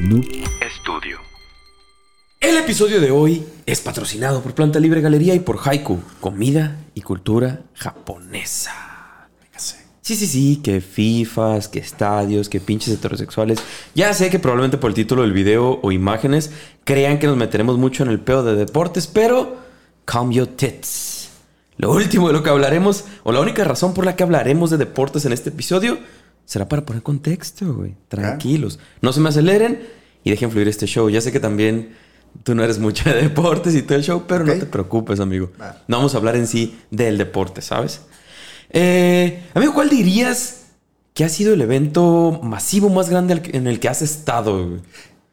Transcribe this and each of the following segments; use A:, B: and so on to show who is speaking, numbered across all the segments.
A: Noob Estudio. El episodio de hoy es patrocinado por Planta Libre Galería y por Haiku, comida y cultura japonesa. Sí, sí, sí, que FIFAs, que estadios, que pinches heterosexuales. Ya sé que probablemente por el título del video o imágenes crean que nos meteremos mucho en el peo de deportes, pero calm your tits. Lo último de lo que hablaremos, o la única razón por la que hablaremos de deportes en este episodio, será para poner contexto, güey. Tranquilos. No se me aceleren y dejen fluir este show. Ya sé que también tú no eres mucho de deportes y todo el show, pero no te preocupes, amigo. No vamos a hablar en sí del deporte, ¿sabes? Eh, amigo, ¿cuál dirías que ha sido el evento masivo más grande en el que has estado? Güey?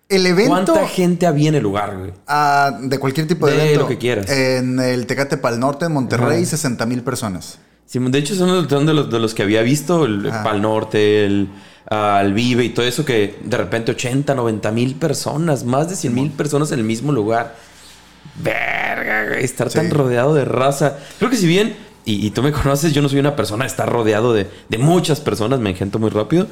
B: El evento.
A: ¿Cuánta gente había en el lugar, güey?
B: Ah, de cualquier tipo de, de evento.
A: lo que quieras.
B: En el Tecate Pal Norte, en Monterrey, 60 mil personas.
A: Sí, de hecho, son de los, de los que había visto, el Pal Norte, el, uh, Vive y todo eso, que de repente 80, 90 mil personas, más de 100 mil personas en el mismo lugar. Verga, estar tan rodeado de raza. Creo que si bien, y, tú me conoces, yo no soy una persona, estar rodeado de, de muchas personas, me engento muy rápido.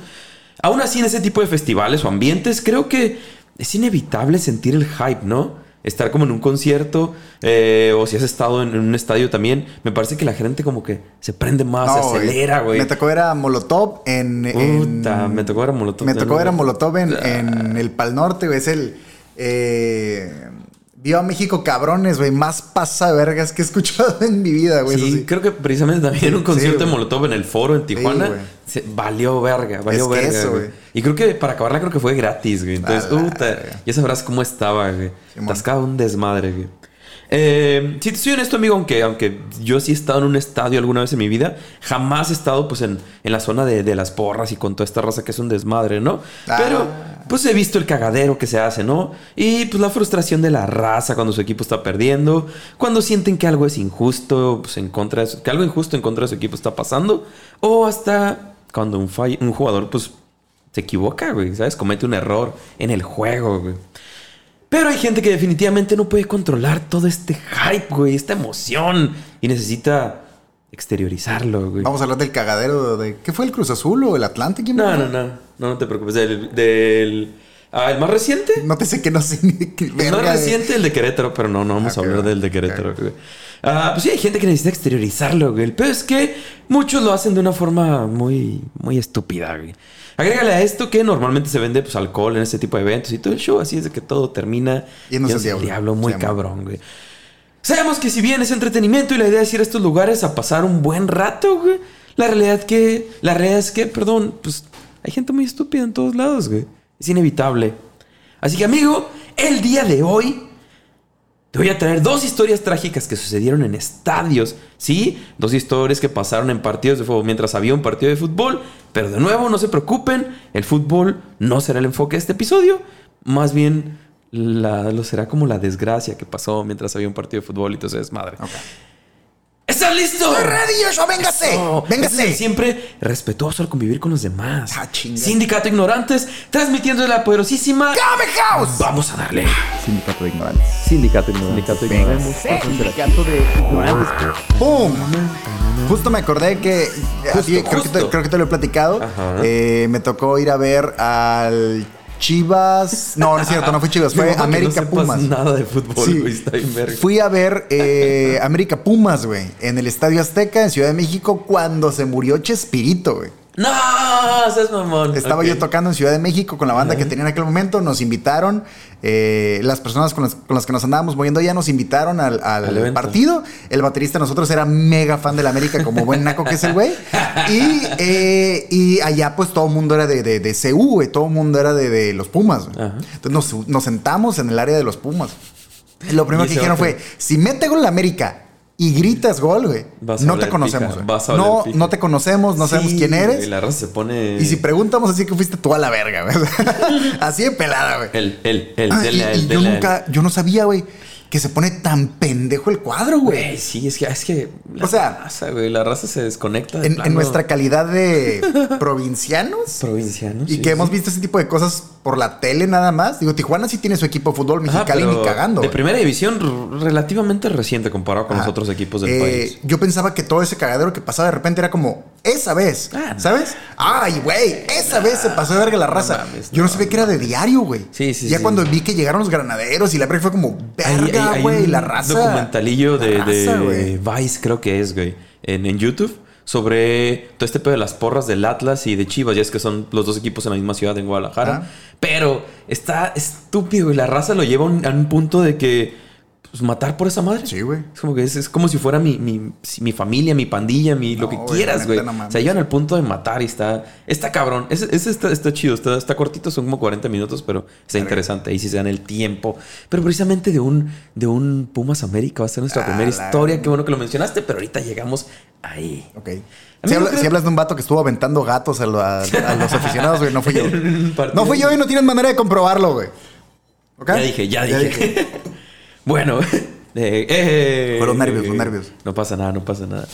A: Aún así, en ese tipo de festivales o ambientes, creo que es inevitable sentir el hype, ¿no? Estar como en un concierto eh, o si has estado en, un estadio también, me parece que la gente como que se prende más, se acelera, güey.
B: Me tocó ver a Molotov en...
A: Puta, me tocó ver a Molotov.
B: Me tocó ver a Molotov en, en el Pal Norte, güey. Es el... Eh, Viva México, cabrones, güey. Más pasa vergas que he escuchado en mi vida, güey.
A: Sí, creo que precisamente también en un concierto de Molotov en el foro en Tijuana. valió verga, valió verga. güey. Y creo que para acabarla creo que fue gratis, güey. Entonces, puta, ya sabrás cómo estaba, güey. Tascaba un desmadre, güey. Eh, si te soy honesto, amigo, aunque, aunque yo sí he estado en un estadio alguna vez en mi vida, jamás he estado pues en, la zona de, las porras y con toda esta raza que es un desmadre, ¿no? Ah. Pero pues he visto el cagadero que se hace, ¿no? Y pues la frustración de la raza cuando su equipo está perdiendo, cuando sienten que algo es injusto, pues en contra de su, que algo injusto en contra de su equipo está pasando, o hasta cuando un, un jugador pues se equivoca, güey, ¿sabes? Comete un error en el juego, güey. Pero hay gente que definitivamente no puede controlar todo este hype, güey, esta emoción. Y necesita exteriorizarlo, güey.
B: Vamos a hablar del cagadero de... ¿Qué fue el Cruz Azul o el Atlante?
A: ¿Quién no, no, no, no, no te preocupes. Del... Ah, ¿el más reciente?
B: No te sé que no sé
A: El más reciente, el de Querétaro, pero no, no vamos a hablar del de Querétaro, güey. Ah, pues sí, hay gente que necesita exteriorizarlo, güey. Pero es que muchos lo hacen de una forma muy, muy estúpida, güey. Agrégale a esto que normalmente se vende pues, alcohol en este tipo de eventos y todo el show, así es de que todo termina
B: y el
A: diablo. diablo muy cabrón, güey. Sabemos que si bien es entretenimiento y la idea es ir a estos lugares a pasar un buen rato, güey, la realidad que, la realidad es que, perdón, pues hay gente muy estúpida en todos lados, güey. Es inevitable. Así que, amigo, el día de hoy voy a traer dos historias trágicas que sucedieron en estadios, ¿sí? Dos historias que pasaron en partidos de fútbol mientras había un partido de fútbol. Pero de nuevo, no se preocupen, el fútbol no será el enfoque de este episodio. Más bien, lo será como la desgracia que pasó mientras había un partido de fútbol y todo es madre. ¿Estás listo?
B: ¡Estoy ready, Joshua! ¡Véngase! ¡Véngase!
A: siempre respetuoso al convivir con los demás. Ah, Sindicato Ignorantes, transmitiendo la poderosísima...
B: ¡Game House!
A: Vamos a darle.
B: Sindicato de Ignorantes.
A: Sindicato de Ignorantes.
B: Sindicato de Ignorantes. ¡Pum! Justo me acordé que... creo, Que te, creo, Que te, lo he platicado. Eh, me tocó ir a ver al Chivas. No, no es cierto, no fue Chivas, fue América no Pumas.
A: nada de fútbol, güey.
B: Fui a ver eh, América Pumas, güey, en el Estadio Azteca, en Ciudad de México, cuando se murió Chespirito, güey.
A: No, seas mamón.
B: Estaba yo tocando en Ciudad de México con la banda que tenía en aquel momento. Nos invitaron. Eh, las personas con las, que nos andábamos moviendo ya nos invitaron al, partido. El baterista de nosotros era mega fan de la América, como buen naco que es el güey. Y, eh, y allá, pues todo el mundo era de, de, de CU, güey. Todo el mundo era de, los Pumas. Entonces nos, nos, sentamos en el área de los Pumas. Lo primero que dijeron fue: si mete gol la América y gritas gol, güey. No te conocemos. No, no te conocemos, no sabemos quién eres.
A: Y la raza se pone.
B: Y si preguntamos así que fuiste tú a la verga, güey. así de pelada, güey.
A: El, el, el,
B: ah, y, yo nunca, yo no sabía, güey. Que se pone tan pendejo el cuadro, güey.
A: Sí, es que, es que
B: la o sea,
A: raza, güey, la raza se desconecta.
B: en, nuestra calidad de provincianos.
A: Provincianos.
B: Y que hemos visto ese tipo de cosas por la tele nada más. Digo, Tijuana sí tiene su equipo de fútbol mexicano ni cagando.
A: De primera división relativamente reciente comparado con los otros equipos del eh, país.
B: Yo pensaba que todo ese cagadero que pasaba de repente era como esa vez, ah, ¿sabes? Ay, güey, esa vez se pasó de verga la raza. yo no sabía que era de diario, güey.
A: Sí, sí,
B: Ya cuando vi que llegaron los granaderos y la pre fue como, verga, güey, la raza.
A: documentalillo de, Vice, creo que es, güey, en, en YouTube sobre todo este pedo de las porras del Atlas y de Chivas, ya es que son los dos equipos en la misma ciudad en Guadalajara. Pero está estúpido y la raza lo lleva a un punto de que pues, matar por esa madre.
B: Sí, güey.
A: Es como que es, como si fuera mi, mi, familia, mi pandilla, mi lo que quieras, güey. o sea, llegan al punto de matar y está. Está cabrón. Ese, está, está, chido, está, está, cortito, son como 40 minutos, pero está interesante. Ahí sí se dan el tiempo. Pero precisamente de un, de un Pumas América va a ser nuestra primera historia. Qué bueno que lo mencionaste, pero ahorita llegamos ahí.
B: Ok. Si, hablas de un vato que estuvo aventando gatos a, los aficionados, güey, no fui yo. no fui yo y no tienes manera de comprobarlo, güey.
A: Ya dije, ya, dije. Bueno,
B: eh, eh, Fueron nervios, los nervios.
A: No pasa nada, no pasa nada.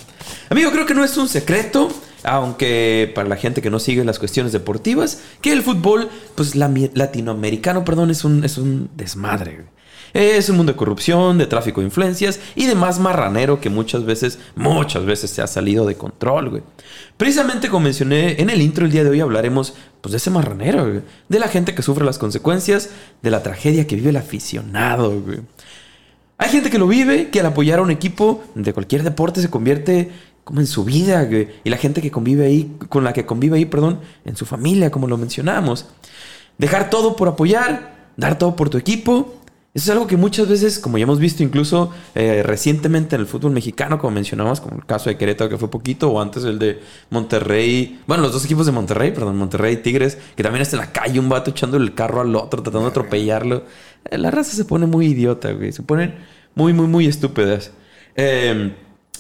A: Amigo, creo que no es un secreto, aunque para la gente que no sigue las cuestiones deportivas, que el fútbol, pues latinoamericano, perdón, es un, es un desmadre. Es un mundo de corrupción, de tráfico de influencias y de más marranero que muchas veces, muchas veces se ha salido de control, güey. Precisamente como mencioné en el intro el día de hoy hablaremos pues de ese marranero, güey. De la gente que sufre las consecuencias de la tragedia que vive el aficionado, güey. Hay gente que lo vive, que al apoyar a un equipo de cualquier deporte se convierte como en su vida, Y la gente que convive ahí, con la que convive ahí, perdón, en su familia, como lo mencionamos. Dejar todo por apoyar, dar todo por tu equipo. Eso es algo que muchas veces, como ya hemos visto incluso eh, recientemente en el fútbol mexicano, como mencionamos, como el caso de Querétaro que fue poquito, o antes el de Monterrey, bueno, los dos equipos de Monterrey, perdón, Monterrey y Tigres, que también está en la calle un vato echando el carro al otro, tratando de atropellarlo. Eh, la raza se pone muy idiota, güey. Se ponen muy, muy, muy estúpidas. Eh,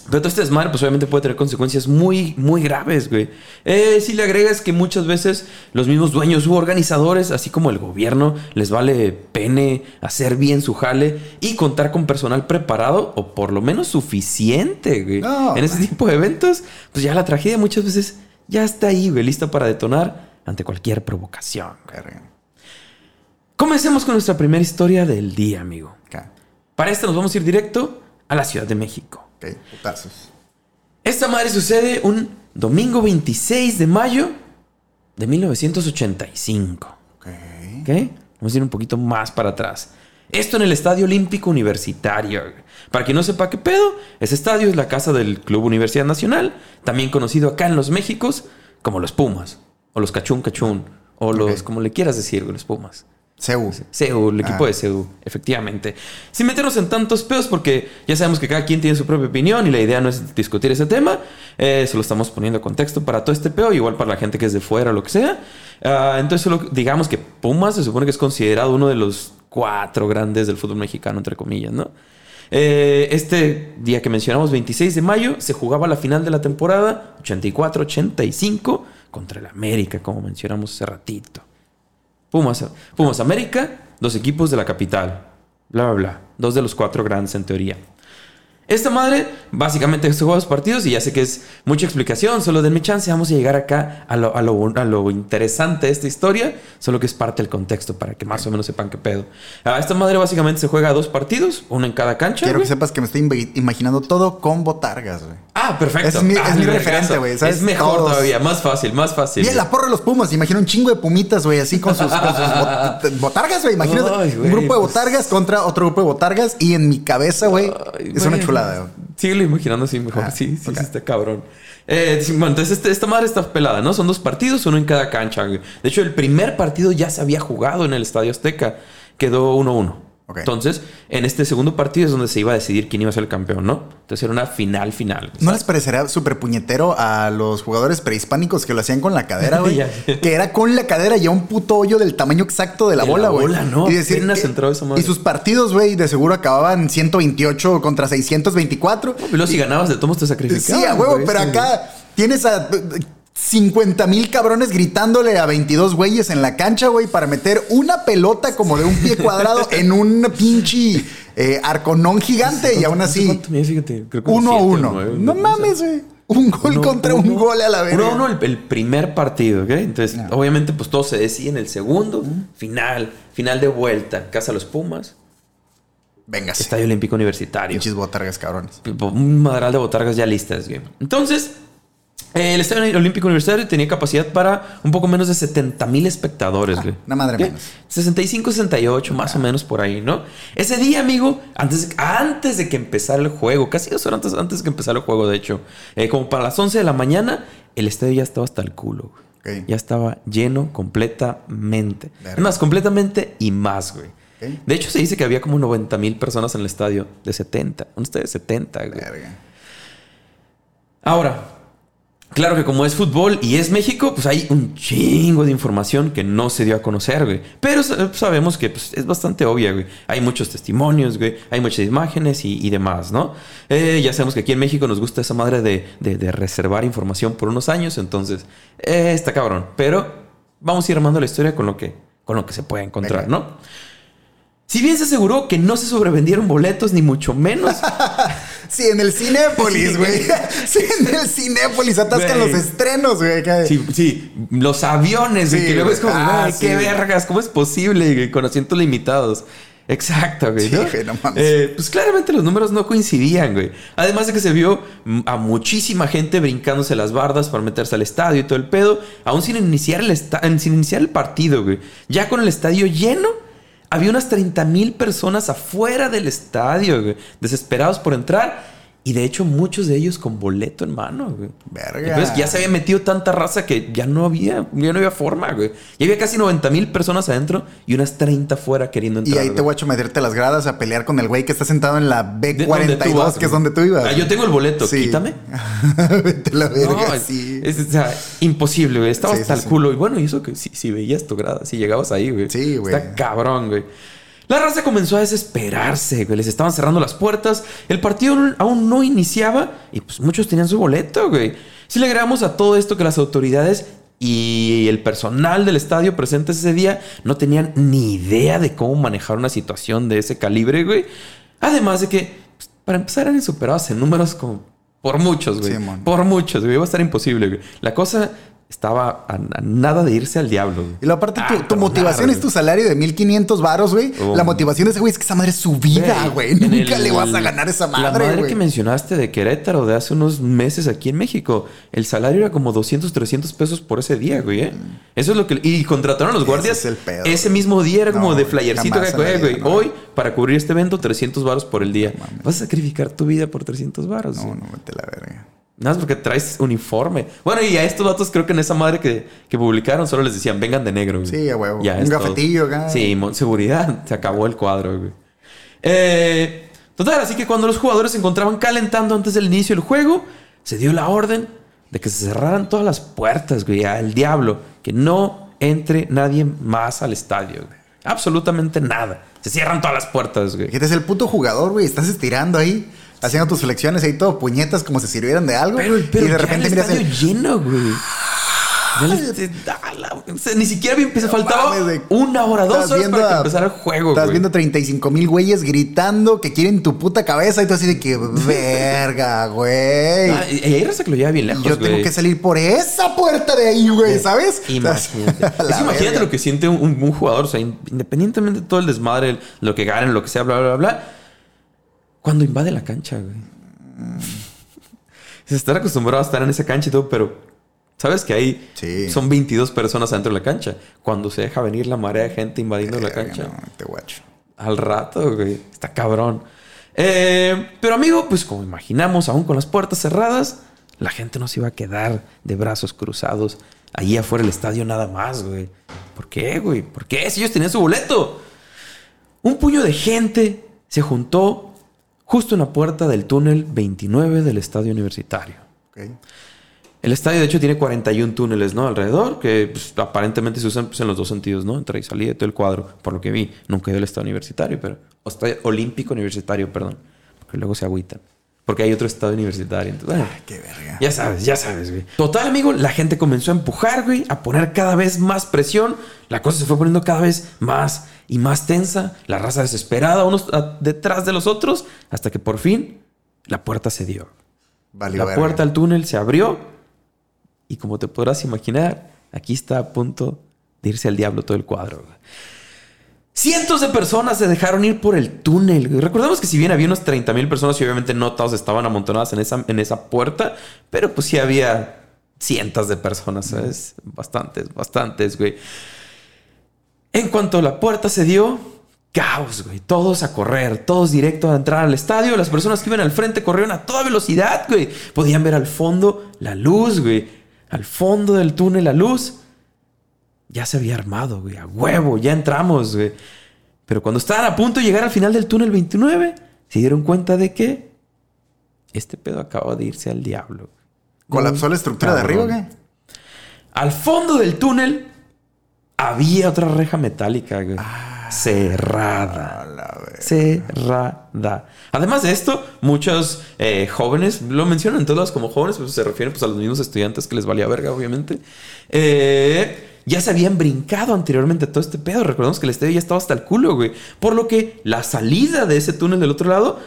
A: pero todo este desmadre, pues obviamente puede tener consecuencias muy, muy graves, güey. Eh, si le agregas que muchas veces los mismos dueños u organizadores, así como el gobierno, les vale pene hacer bien su jale y contar con personal preparado o por lo menos suficiente, güey. en ese tipo de eventos, pues ya la tragedia muchas veces ya está ahí, güey, lista para detonar ante cualquier provocación. Comencemos con nuestra primera historia del día, amigo. Para esta nos vamos a ir directo a la Ciudad de México.
B: Ok, putazos.
A: Esta madre sucede un domingo 26 de mayo de 1985. Ok. Ok. Vamos a ir un poquito más para atrás. Esto en el Estadio Olímpico Universitario. Para quien no sepa qué pedo, ese estadio es la casa del Club Universidad Nacional, también conocido acá en los Méxicos como los Pumas, o los Cachún Cachún, o los, como le quieras decir, los Pumas.
B: CEU.
A: CEU, el equipo ah. de CEU, efectivamente. Sin meternos en tantos pedos, porque ya sabemos que cada quien tiene su propia opinión y la idea no es discutir ese tema. Eh, se lo estamos poniendo a contexto para todo este peo, igual para la gente que es de fuera o lo que sea. Ah, entonces, solo digamos que Pumas se supone que es considerado uno de los cuatro grandes del fútbol mexicano, entre comillas, ¿no? Eh, este día que mencionamos, 26 de mayo, se jugaba la final de la temporada, 84-85, contra el América, como mencionamos hace ratito. Pumas, Pumas América, dos equipos de la capital. Bla, bla, bla. Dos de los cuatro grandes en teoría. Esta madre básicamente se juega dos partidos y ya sé que es mucha explicación, solo denme chance, vamos a llegar acá a lo, a lo, interesante de esta historia, solo que es parte del contexto para que más o menos sepan qué pedo. Ah, esta madre básicamente se juega dos partidos, uno en cada cancha.
B: Quiero que sepas que me estoy imaginando todo con botargas, güey.
A: Ah, perfecto.
B: Es mi,
A: ah,
B: referente, güey.
A: Es mejor todavía, más fácil, más fácil.
B: Y la porra de los Pumas, imagino un chingo de pumitas, güey, así con sus, botargas, güey. Imagínate un grupo de pues. botargas contra otro grupo de botargas y en mi cabeza, güey, es una chulada.
A: Sigue imaginando así mejor. Ah, sí, sí, está cabrón. Eh, bueno, entonces este, esta madre está pelada, ¿no? Son dos partidos, uno en cada cancha. De hecho, el primer partido ya se había jugado en el Estadio Azteca. Quedó 1-1. Entonces, en este segundo partido es donde se iba a decidir quién iba a ser el campeón, ¿no? Entonces era una final final.
B: ¿No les parecerá súper puñetero a los jugadores prehispánicos que lo hacían con la cadera, güey? que era con la cadera ya un puto hoyo del tamaño exacto de la bola, güey.
A: ¿no?
B: Y, decir, y sus partidos, güey, de seguro acababan 128 contra 624.
A: y luego si ganabas de todos te sacrificabas.
B: Sí, a huevo, pero acá tienes a 50 mil cabrones gritándole a 22 güeyes en la cancha, güey, para meter una pelota como de un pie cuadrado en un pinche eh, arconón gigante y aún así. Fíjate, uno a uno. no mames, güey. Un gol contra un gol a la vez.
A: Uno a uno el, primer partido, ¿ok? Entonces, obviamente, pues todo se decide en el segundo, final, final de vuelta, Casa Los Pumas.
B: Venga.
A: Estadio Olímpico Universitario.
B: Pinches botargas, cabrones.
A: Un madral de botargas ya listas, güey. Entonces, el Estadio Olímpico Universitario tenía capacidad para un poco menos de 70 mil espectadores, ah, güey.
B: una madre menos.
A: 65, 68, más o menos por ahí, ¿no? Ese día, amigo, antes, antes de que empezara el juego, casi dos horas antes, antes de que empezara el juego, de hecho, eh, como para las 11 de la mañana, el estadio ya estaba hasta el culo, güey. Ya estaba lleno completamente. Más, completamente y más, güey. De hecho, se dice que había como 90 mil personas en el estadio de 70. Un estadio de 70, güey. Verga. Ahora, Claro que como es fútbol y es México, pues hay un chingo de información que no se dio a conocer, güey. Pero sabemos que pues, es bastante obvia, güey. Hay muchos testimonios, güey. Hay muchas imágenes y, demás, ¿no? Eh, ya sabemos que aquí en México nos gusta esa madre de, reservar información por unos años. Entonces, eh, está cabrón. Pero vamos a ir armando la historia con lo que, con lo que se puede encontrar, ¿no? Si bien se aseguró que no se sobrevendieron boletos, ni mucho menos.
B: sí, en el Cinépolis, güey. Sí, en el Cinépolis atascan los estrenos, güey.
A: Sí, sí, los aviones, güey. que luego es como, ah, qué vergas, ¿cómo es posible? Con asientos limitados. Exacto, güey. ¿no? Eh, pues claramente los números no coincidían, güey. Además de que se vio a muchísima gente brincándose las bardas para meterse al estadio y todo el pedo, aún sin iniciar el, sin iniciar el partido, güey. Ya con el estadio lleno había unas 30 mil personas afuera del estadio, desesperados por entrar. Y de hecho, muchos de ellos con boleto en mano, güey. Verga. Entonces ya se había metido tanta raza que ya no había, ya no había forma, güey. Y había casi 90 mil personas adentro y unas 30 fuera queriendo entrar.
B: Y ahí te voy a meterte las gradas a pelear con el güey que está sentado en la B42, que es donde tú ibas.
A: Ah, yo tengo el boleto, quítame. Vete la verga, sí. Es, o sea, imposible, güey. Estabas hasta el culo. Y bueno, y eso que si, si veías tu grada, si llegabas ahí, güey. Sí, güey. Está cabrón, güey. La raza comenzó a desesperarse, güey. Les estaban cerrando las puertas. El partido aún no iniciaba y pues muchos tenían su boleto, güey. Si le agregamos a todo esto que las autoridades y el personal del estadio presentes ese día no tenían ni idea de cómo manejar una situación de ese calibre, güey. Además de que, pues, para empezar, eran superados en números como por muchos, güey. por muchos, güey. Iba a estar imposible, güey. La cosa estaba a, nada de irse al diablo.
B: Y lo aparte, tu, ah, motivación es tu salario de 1500 varos, güey. Oh. La motivación de ese güey es que esa madre es su vida, güey. Nunca le vas a ganar esa madre.
A: La madre que mencionaste de Querétaro de hace unos meses aquí en México, el salario era como 200, 300 pesos por ese día, güey. ¿eh? Eso es lo que. Y contrataron a los guardias. Ese, mismo día era como de flyercito que, güey, hoy para cubrir este evento, 300 varos por el día. ¿Vas a sacrificar tu vida por 300 varos?
B: No, no, vete la verga.
A: Nada más porque traes uniforme. Bueno, y a estos datos creo que en esa madre que, publicaron solo les decían, vengan de negro.
B: Sí, a huevo. un gafetillo
A: acá. Sí, seguridad. Se acabó el cuadro, güey. Eh, total, así que cuando los jugadores se encontraban calentando antes del inicio del juego, se dio la orden de que se cerraran todas las puertas, güey, al diablo. Que no entre nadie más al estadio, güey. Absolutamente nada. Se cierran todas las puertas, güey.
B: Este es el puto jugador, güey. Estás estirando ahí haciendo tus flexiones ahí todo puñetas como si sirvieran de algo.
A: Pero, pero y de repente miras el lleno, güey. ni siquiera me empezó, faltaba una hora, dos horas para que empezara el juego.
B: Estás viendo 35 mil güeyes gritando que quieren tu puta cabeza y tú así de que verga, güey.
A: Ah, y ahí que lo lleva bien lejos.
B: Yo tengo que salir por esa puerta de ahí, güey, ¿sabes?
A: Imagínate. imagínate lo que siente un, un, jugador, o sea, independientemente de todo el desmadre, lo que ganen, lo que sea, bla, bla, bla cuando invade la cancha, güey. Se está acostumbrado a estar en esa cancha y todo, pero sabes que ahí son 22 personas dentro de la cancha. Cuando se deja venir la marea de gente invadiendo la cancha. te guacho. Al rato, güey. Está cabrón. Eh, pero amigo, pues como imaginamos, aún con las puertas cerradas, la gente no se iba a quedar de brazos cruzados allí afuera del estadio nada más, güey. ¿Por qué, güey? ¿Por qué? Si ellos tenían su boleto. Un puño de gente se juntó justo en la puerta del túnel 29 del estadio universitario. El estadio, de hecho, tiene 41 túneles, ¿no? Alrededor, que pues, aparentemente se usan pues, en los dos sentidos, ¿no? Entra y salida de todo el cuadro, por lo que vi. Nunca he ido al estadio universitario, pero... O estadio olímpico universitario, perdón. Porque luego se agüitan. Porque hay otro estado universitario. Entonces,
B: Ay, qué verga.
A: Ya sabes, ya sabes, güey. Total, amigo, la gente comenzó a empujar, güey, a poner cada vez más presión. La cosa se fue poniendo cada vez más y más tensa. La raza desesperada, unos detrás de los otros, hasta que por fin la puerta se dio. la puerta al túnel se abrió. Y como te podrás imaginar, aquí está a punto de irse al diablo todo el cuadro. Cientos de personas se dejaron ir por el túnel. Recordemos que si bien había unos 30 mil personas y obviamente no todas estaban amontonadas en esa, en esa puerta, pero pues sí había cientos de personas, ¿sabes? Bastantes, bastantes, güey. En cuanto la puerta se dio, caos, güey. Todos a correr, todos directo a entrar al estadio. Las personas que iban al frente corrieron a toda velocidad, güey. Podían ver al fondo la luz, güey. Al fondo del túnel la luz ya se había armado, güey, a huevo, ya entramos, güey. Pero cuando estaban a punto de llegar al final del túnel 29, se dieron cuenta de que este pedo acaba de irse al diablo.
B: ¿Colapsó la estructura de arriba, güey?
A: Al fondo del túnel había otra reja metálica, güey. Ah, cerrada. cerrada. Además de esto, muchos eh, jóvenes, lo mencionan todos como jóvenes, pues se refieren pues, a los mismos estudiantes que les valía verga, obviamente. Eh, ya se habían brincado anteriormente todo este pedo. Recordemos que el estadio ya estaba hasta el culo, güey. Por lo que la salida de ese túnel del otro lado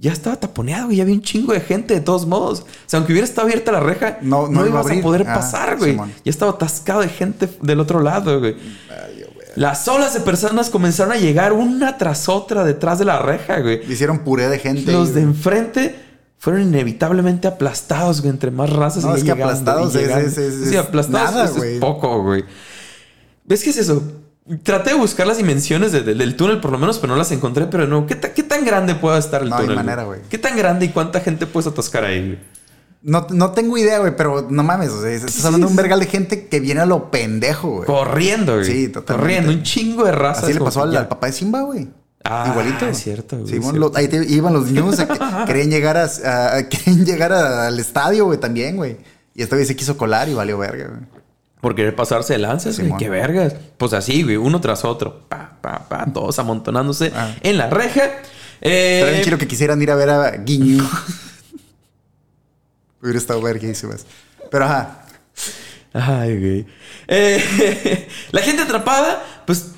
A: ya estaba taponeado, güey. Ya había un chingo de gente de todos modos. O sea, aunque hubiera estado abierta la reja, no, no, ibas a, poder ah, pasar, güey. ya estaba atascado de gente del otro lado, güey. Las olas de personas comenzaron a llegar una tras otra detrás de la reja, güey.
B: Hicieron puré de gente.
A: Los de enfrente fueron inevitablemente aplastados, güey, entre más razas.
B: No, es que aplastados es,
A: Sí, aplastados es, poco, güey. ¿Ves qué es eso? Traté de buscar las dimensiones del túnel, por lo menos, pero no las encontré. Pero no, ¿qué, qué tan grande puede estar el túnel? No hay manera, güey. ¿Qué tan grande y cuánta gente puedes atascar ahí, güey?
B: No, no tengo idea, güey, pero no mames. O sea, estás hablando de un vergal de gente que viene a lo pendejo, güey.
A: Corriendo, güey. Sí, totalmente. Corriendo, un chingo de razas.
B: Así le pasó al, al, papá de Simba, güey.
A: Ah, Igualito. Es cierto,
B: güey. ahí iban los niños querían llegar a, querían llegar al estadio, güey, también, güey. Y esta vez se quiso colar y valió verga, güey.
A: Por querer pasarse de lanzas, güey. Qué vergas. Pues así, güey, uno tras otro. Pa, pa, pa, todos amontonándose ah. en la reja.
B: Eh... Pero bien chido que quisieran ir a ver a Guiño. Hubiera estado verguísimas. Pero ajá.
A: Ay, güey. Eh, la gente atrapada, pues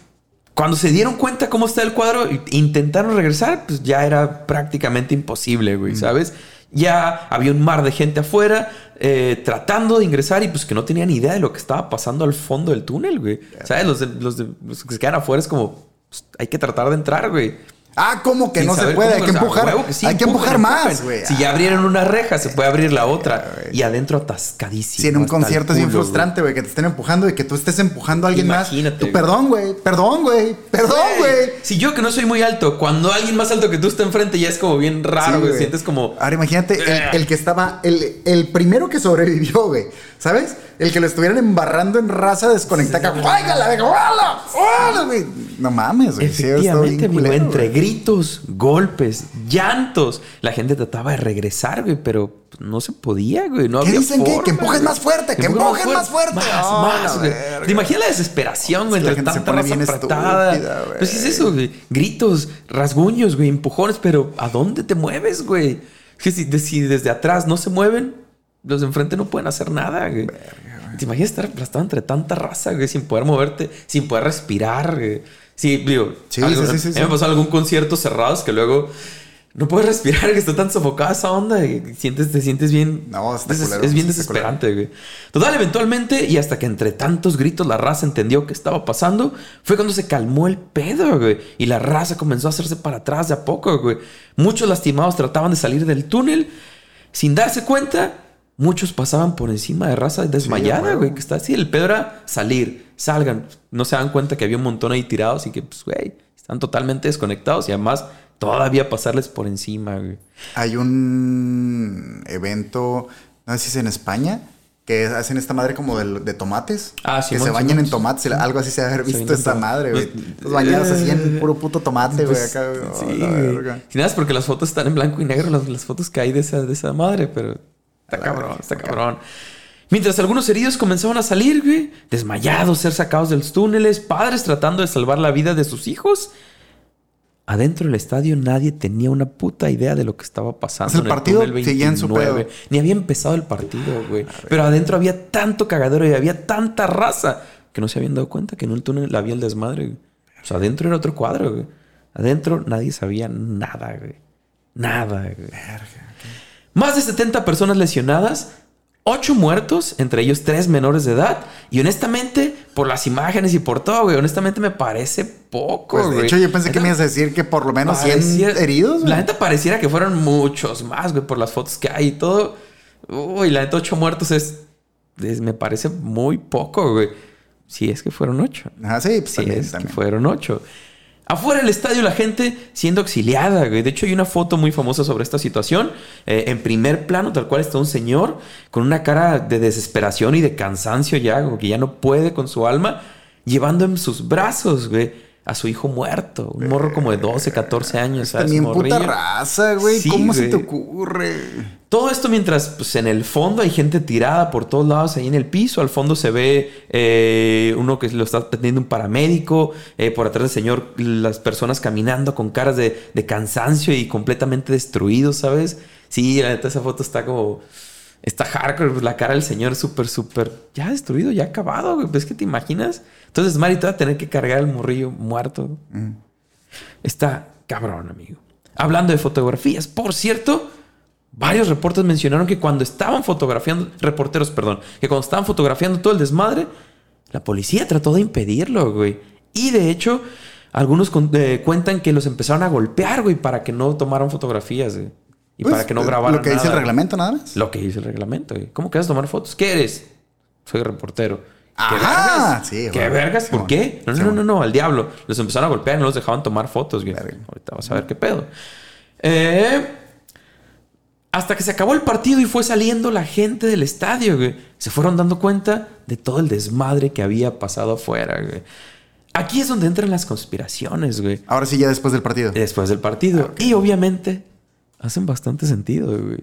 A: cuando se dieron cuenta cómo está el cuadro, intentaron regresar, pues ya era prácticamente imposible, güey, ¿sabes? Ya había un mar de gente afuera eh, tratando de ingresar y pues que no tenían idea de lo que estaba pasando al fondo del túnel, güey. ¿Sabes? Los, los, los que se quedan afuera es como, pues, hay que tratar de entrar, güey.
B: Ah, ¿cómo que no se puede? Hay que empujar. hay que empujar más, güey.
A: Si ya abrieron una reja, se puede abrir la otra. y adentro atascadísimo.
B: Si en un concierto es bien frustrante, güey, que te estén empujando y que tú estés empujando a alguien Imagínate, más. perdón, güey. Perdón, güey. Perdón, güey.
A: Si yo que no soy muy alto, cuando alguien más alto que tú está enfrente ya es como bien raro, güey. Sientes como.
B: Ahora imagínate el, el, que estaba, el, el primero que sobrevivió, güey. ¿Sabes? El que lo estuvieran embarrando en raza desconectada. güey! No mames, güey.
A: Efectivamente, amigo, entre gritos, golpes, llantos, la gente trataba de regresar, güey, pero no se podía, güey. No
B: ¿Qué dicen que, que empujes más fuerte, que, empujen más fuerte. Más,
A: más, güey. ¿Te imaginas la desesperación, güey? entre tanta raza apretada. Pues es eso, güey. Gritos, rasguños, güey, empujones, pero ¿a dónde te mueves, güey? Que si, si desde atrás no se mueven, los de enfrente no pueden hacer nada, güey. ¿Te imaginas estar aplastado entre tanta raza, güey, sin poder moverte, sin poder respirar, güey? Sí, digo, sí, sí, sí, me pasó algún concierto cerrados que luego no puedes respirar, que está tan sofocada esa onda y sientes, te sientes bien. No, está es, es bien desesperante, güey. Total, eventualmente, y hasta que entre tantos gritos la raza entendió qué estaba pasando, fue cuando se calmó el pedo, güey. Y la raza comenzó a hacerse para atrás de a poco, güey. Muchos lastimados trataban de salir del túnel sin darse cuenta muchos pasaban por encima de raza desmayada, güey, que está así. El pedo era salir, salgan. No se dan cuenta que había un montón ahí tirados y que, pues, güey, están totalmente desconectados y además todavía pasarles por encima, güey.
B: Hay un evento, no sé si es en España, que hacen esta madre como de, tomates. Ah, sí. Que se bañan en tomates. Algo así se ha visto esta madre, güey. Los bañados así en puro puto tomate, güey. Pues, acá, sí,
A: güey. Si nada es porque las fotos están en blanco y negro, las, las fotos que hay de esa, de esa madre, pero Está cabrón, está cabrón. Mientras algunos heridos comenzaban a salir, güey, desmayados, ser sacados de los túneles, padres tratando de salvar la vida de sus hijos. Adentro del estadio nadie tenía una puta idea de lo que estaba pasando.
B: Pues el partido seguía en su pedo.
A: Ni había empezado el partido, güey. Pero adentro había tanto cagadero y había tanta raza que no se habían dado cuenta que en un túnel había el desmadre. Güey. O sea, adentro era otro cuadro, güey. Adentro nadie sabía nada, güey. Nada, güey. Más de 70 personas lesionadas ocho muertos, entre ellos tres menores de edad. Y honestamente, por las imágenes y por todo, güey, honestamente me parece poco,
B: pues, de hecho, yo pensé que me ibas a decir que por lo menos 100 heridos.
A: La neta pareciera que fueron muchos más, güey, por las fotos que hay y todo. Uy, la neta, ocho muertos es, me parece muy poco, güey. Si es que fueron ocho.
B: Ah, sí, pues
A: si es que fueron ocho. Afuera del estadio la gente siendo auxiliada, güey. De hecho hay una foto muy famosa sobre esta situación. Eh, en primer plano, tal cual está un señor con una cara de desesperación y de cansancio ya, que ya no puede con su alma, llevando en sus brazos, güey, a su hijo muerto. Un morro como de 12, 14 años.
B: ¿sabes? También puta raza, güey. ¿Cómo se te ocurre?
A: Todo esto mientras pues, en el fondo hay gente tirada por todos lados ahí en el piso. Al fondo se ve eh, uno que lo está atendiendo un paramédico. Eh, por atrás del señor, las personas caminando con caras de, cansancio y completamente destruidos, ¿sabes? Sí, la neta, esa foto está como... Está hardcore, la cara del señor súper, súper... Ya destruido, ya acabado, güey. ¿Ves que te imaginas? Entonces Marito va a tener que cargar el morrillo muerto. Mm. Está cabrón, amigo. Hablando de fotografías, por cierto, varios reportes mencionaron que cuando estaban fotografiando, reporteros, perdón, que cuando estaban fotografiando todo el desmadre, la policía trató de impedirlo, güey. Y de hecho, algunos eh, cuentan que los empezaron a golpear, güey, para que no tomaran fotografías, güey. Y pues, para que no eh, grabaran.
B: Lo que dice el reglamento, nada más.
A: Lo que dice el reglamento, güey. ¿Cómo que vas a tomar fotos? ¿Qué eres? Soy reportero.
B: ¿Qué vergas? Sí,
A: ¿Qué vergas? ¿Por qué? No, no, no, no, al diablo. Les empezaron a golpear y no los dejaban tomar fotos, güey. Ahorita vas a ver qué pedo. Eh, hasta que se acabó el partido y fue saliendo la gente del estadio, güey. Se fueron dando cuenta de todo el desmadre que había pasado afuera, güey. Aquí es donde entran las conspiraciones, güey.
B: Ahora sí, ya después del partido.
A: Después del partido. Y obviamente hacen bastante sentido, güey.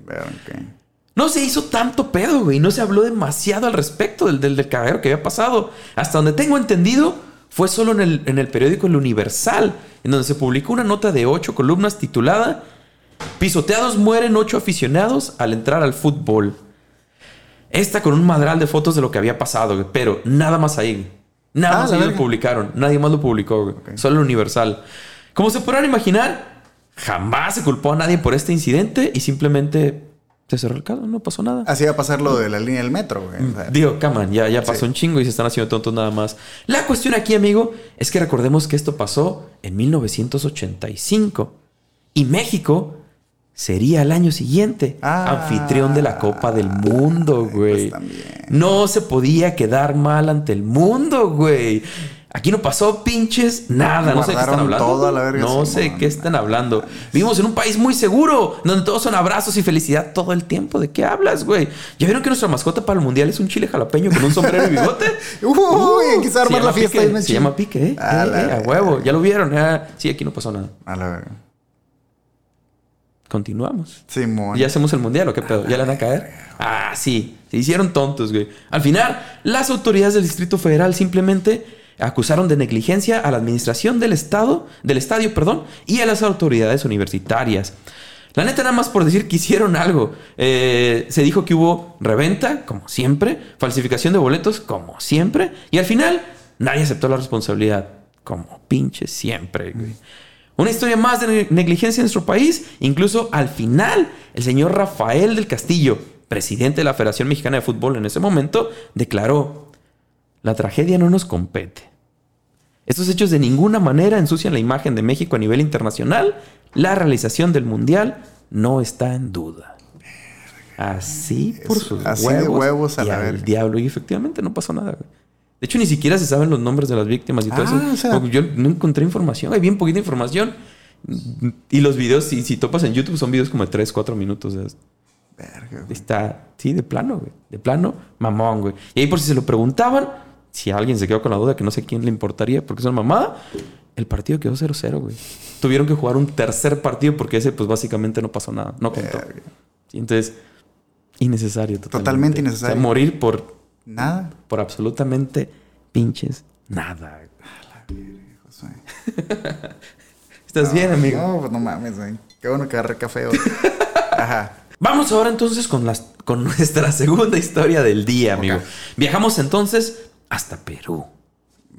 A: No se hizo tanto pedo, güey. No se habló demasiado al respecto del, del, que había pasado. Hasta donde tengo entendido, fue solo en el, en el periódico El Universal, en donde se publicó una nota de ocho columnas titulada Pisoteados mueren ocho aficionados al entrar al fútbol. Esta con un madral de fotos de lo que había pasado, güey. Pero nada más ahí. Nada ah, más ahí lo publicaron. Nadie más lo publicó, güey. Solo el Universal. Como se podrán imaginar, jamás se culpó a nadie por este incidente y simplemente se cerró el caso, no pasó nada.
B: Así va a pasar lo de la línea del metro, güey.
A: Mm, digo, caman, ya, ya pasó un chingo y se están haciendo tontos nada más. La cuestión aquí, amigo, es que recordemos que esto pasó en 1985 y México sería el año siguiente ah. anfitrión de la Copa del Mundo, pues güey. no se podía quedar mal ante el mundo, güey. Aquí no pasó pinches nada. No sé qué están hablando. no sé qué están hablando. Vivimos en un país muy seguro, donde todos son abrazos y felicidad todo el tiempo. ¿De qué hablas, güey? ¿Ya vieron que nuestra mascota para el mundial es un chile jalapeño con un sombrero y bigote?
B: Uy, quizá armar la fiesta.
A: se llama pique, ¿eh? A, eh, eh, a huevo. Ya lo vieron. Sí, aquí no pasó nada.
B: A la verga.
A: Continuamos.
B: Sí,
A: ¿Ya hacemos el mundial o qué pedo? ¿Ya le van a caer? Ah, sí. Se hicieron tontos, güey. Al final, las autoridades del Distrito Federal simplemente acusaron de negligencia a la administración del Estado, del estadio, perdón, y a las autoridades universitarias. La neta, nada más por decir que hicieron algo. Eh, se dijo que hubo reventa, como siempre, falsificación de boletos, como siempre, y al final nadie aceptó la responsabilidad, como pinche siempre. Una historia más de negligencia en nuestro país. Incluso al final, el señor Rafael del Castillo, presidente de la Federación Mexicana de Fútbol en ese momento, declaró, la tragedia no nos compete. Estos hechos de ninguna manera ensucian la imagen de México a nivel internacional. La realización del Mundial no está en duda. Así por sus así huevos, de huevos a la diablo. Y efectivamente no pasó nada. De hecho, ni siquiera se saben los nombres de las víctimas y todo ah, eso. yo no encontré información. Hay bien poquita información. Y los videos, si, si topas en YouTube, son videos como de 3, 4 minutos. Verga, Está, sí, de plano, güey. De plano, mamón, güey. Y ahí por si se lo preguntaban, si alguien se quedó con la duda que no sé quién le importaría porque es una mamada, el partido quedó 0-0, güey. Tuvieron que jugar un tercer partido porque ese, pues básicamente no pasó nada, no contó. entonces, innecesario. Totalmente,
B: totalmente innecesario.
A: morir por.
B: Nada.
A: Por absolutamente pinches nada. ¿Estás bien, amigo?
B: No, pues no mames, güey. Qué bueno que agarré café hoy.
A: Ajá. Vamos ahora entonces con, las, con nuestra segunda historia del día, amigo. Viajamos entonces hasta Perú.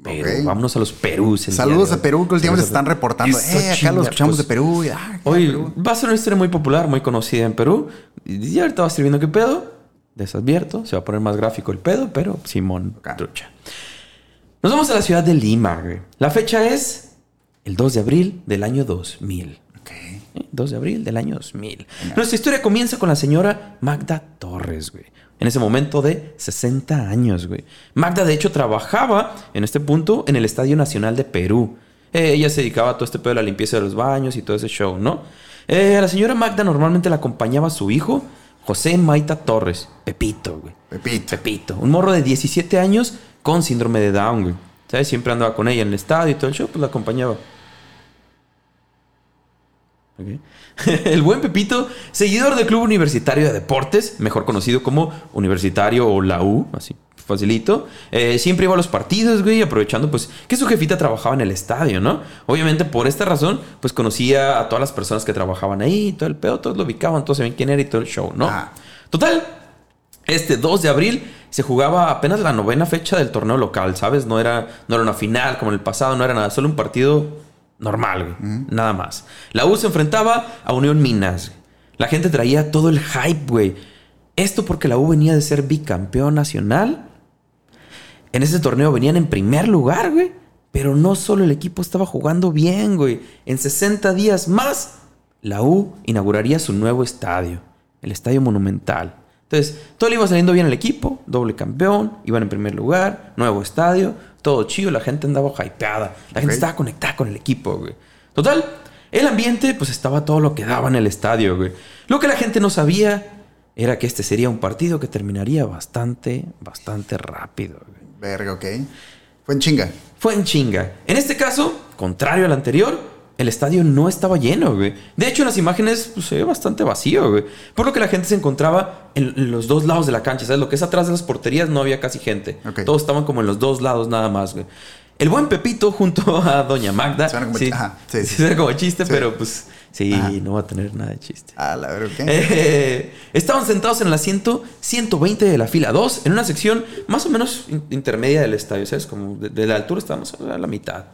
A: Perú. Vámonos a los Perú.
B: Saludos a Perú que últimamente se están reportando. eh, acá los escuchamos de Perú. Ah,
A: Hoy va a ser una historia muy popular, muy conocida en Perú. Y ahorita va a estar viendo qué pedo. Desadvierto. Se va a poner más gráfico el pedo, pero Simón trucha. Nos vamos a la ciudad de Lima, güey. La fecha es el 2 de abril del año 2000. Ok. 2 de abril del año 2000. Nuestra historia comienza con la señora Magda Torres, güey. En ese momento de 60 años, güey. Magda, de hecho, trabajaba en este punto en el Estadio Nacional de Perú. Eh, ella se dedicaba a todo este pedo de la limpieza de los baños y todo ese show, ¿no? Eh, a la señora Magda normalmente la acompañaba su hijo, José Maita Torres. Pepito, güey.
B: Pepito.
A: Pepito. Un morro de 17 años con síndrome de Down, güey. ¿Sabes? Siempre andaba con ella en el estadio y todo el show, pues la acompañaba. el buen Pepito, seguidor del Club Universitario de Deportes, mejor conocido como Universitario o la U, así facilito. Eh, siempre iba a los partidos, güey, aprovechando pues que su jefita trabajaba en el estadio, ¿no? Obviamente por esta razón, pues conocía a todas las personas que trabajaban ahí, todo el pedo, todos lo ubicaban, todos sabían quién era y todo el show, ¿no? Ah. Total, este 2 de abril se jugaba apenas la novena fecha del torneo local, ¿sabes? No era, no era una final como en el pasado, no era nada, solo un partido normal, güey. Nada más. La U se enfrentaba a Unión Minas. La gente traía todo el hype, güey. Esto porque la U venía de ser bicampeón nacional. En ese torneo venían en primer lugar, güey. Pero no solo el equipo estaba jugando bien, güey. En 60 días más, la U inauguraría su nuevo estadio, el Estadio Monumental. Entonces, todo le iba saliendo bien al equipo, doble campeón, iban en primer lugar, nuevo estadio, todo chido, la gente andaba hypeada, la gente estaba conectada con el equipo, güey. Total, el ambiente pues estaba todo lo que daba en el estadio, güey. Lo que la gente no sabía era que este sería un partido que terminaría bastante, bastante rápido, güey.
B: Verga, ok. Fue en chinga.
A: Fue en chinga. En este caso, contrario al anterior, el estadio no estaba lleno, güey. De hecho, en las imágenes pues, se ve bastante vacío, güey. Por lo que la gente se encontraba en, los dos lados de la cancha. ¿Sabes? Lo que es atrás de las porterías no había casi gente. Todos estaban como en los dos lados nada más, güey. El buen Pepito junto a Doña Magda. Suena como, sí, sí, sí, como chiste, pero pues sí, no va a tener nada de chiste.
B: Ah, la verdad, ¿qué?
A: Eh, estaban sentados en el asiento 120 de la fila 2, en una sección más o menos intermedia del estadio, ¿sabes? Como de, la altura estábamos a la mitad.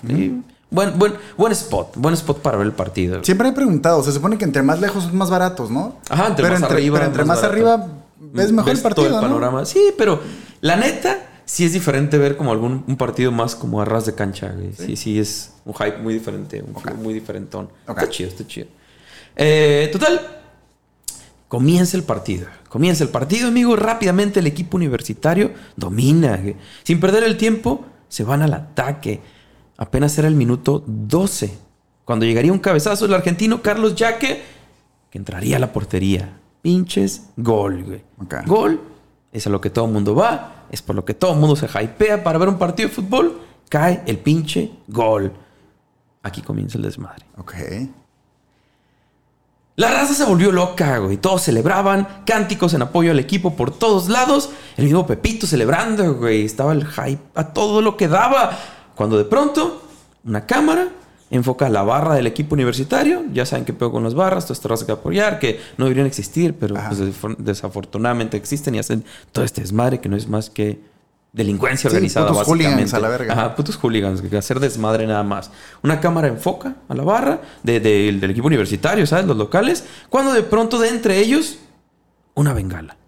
A: Buen, buen, buen spot, buen spot para ver el partido.
B: Siempre he preguntado, se supone que entre más lejos son más baratos, ¿no?
A: Ajá, entre más arriba.
B: Pero entre más, arriba ves mejor el partido. Todo el
A: panorama. Sí, pero la neta, sí es diferente ver como algún un partido más como a ras de cancha, güey. Sí, sí, es un hype muy diferente, un okay. muy diferentón. Está chido, está chido. Eh, total, comienza el partido. Comienza el partido, amigo. Rápidamente el equipo universitario domina. Sin perder el tiempo, se van al ataque. Apenas era el minuto 12, cuando llegaría un cabezazo del argentino Carlos Yaque, que entraría a la portería. Pinches gol, güey. Gol es a lo que todo el mundo va, es por lo que todo el mundo se hypea para ver un partido de fútbol. Cae el pinche gol. Aquí comienza el desmadre.
B: Ok.
A: La raza se volvió loca, güey. Todos celebraban, cánticos en apoyo al equipo por todos lados. El mismo Pepito celebrando, güey. Estaba el hype a todo lo que daba. Cuando de pronto, una cámara enfoca la barra del equipo universitario. Ya saben que pego con las barras, todas estas que apoyar, que no deberían existir, pero pues, desafortunadamente existen y hacen todo este desmadre que no es más que delincuencia organizada,
B: putos hooligans a la verga.
A: Ajá, putos hooligans, que hacer desmadre nada más. Una cámara enfoca a la barra del equipo universitario, ¿sabes? Los locales. Cuando de pronto de entre ellos, una bengala.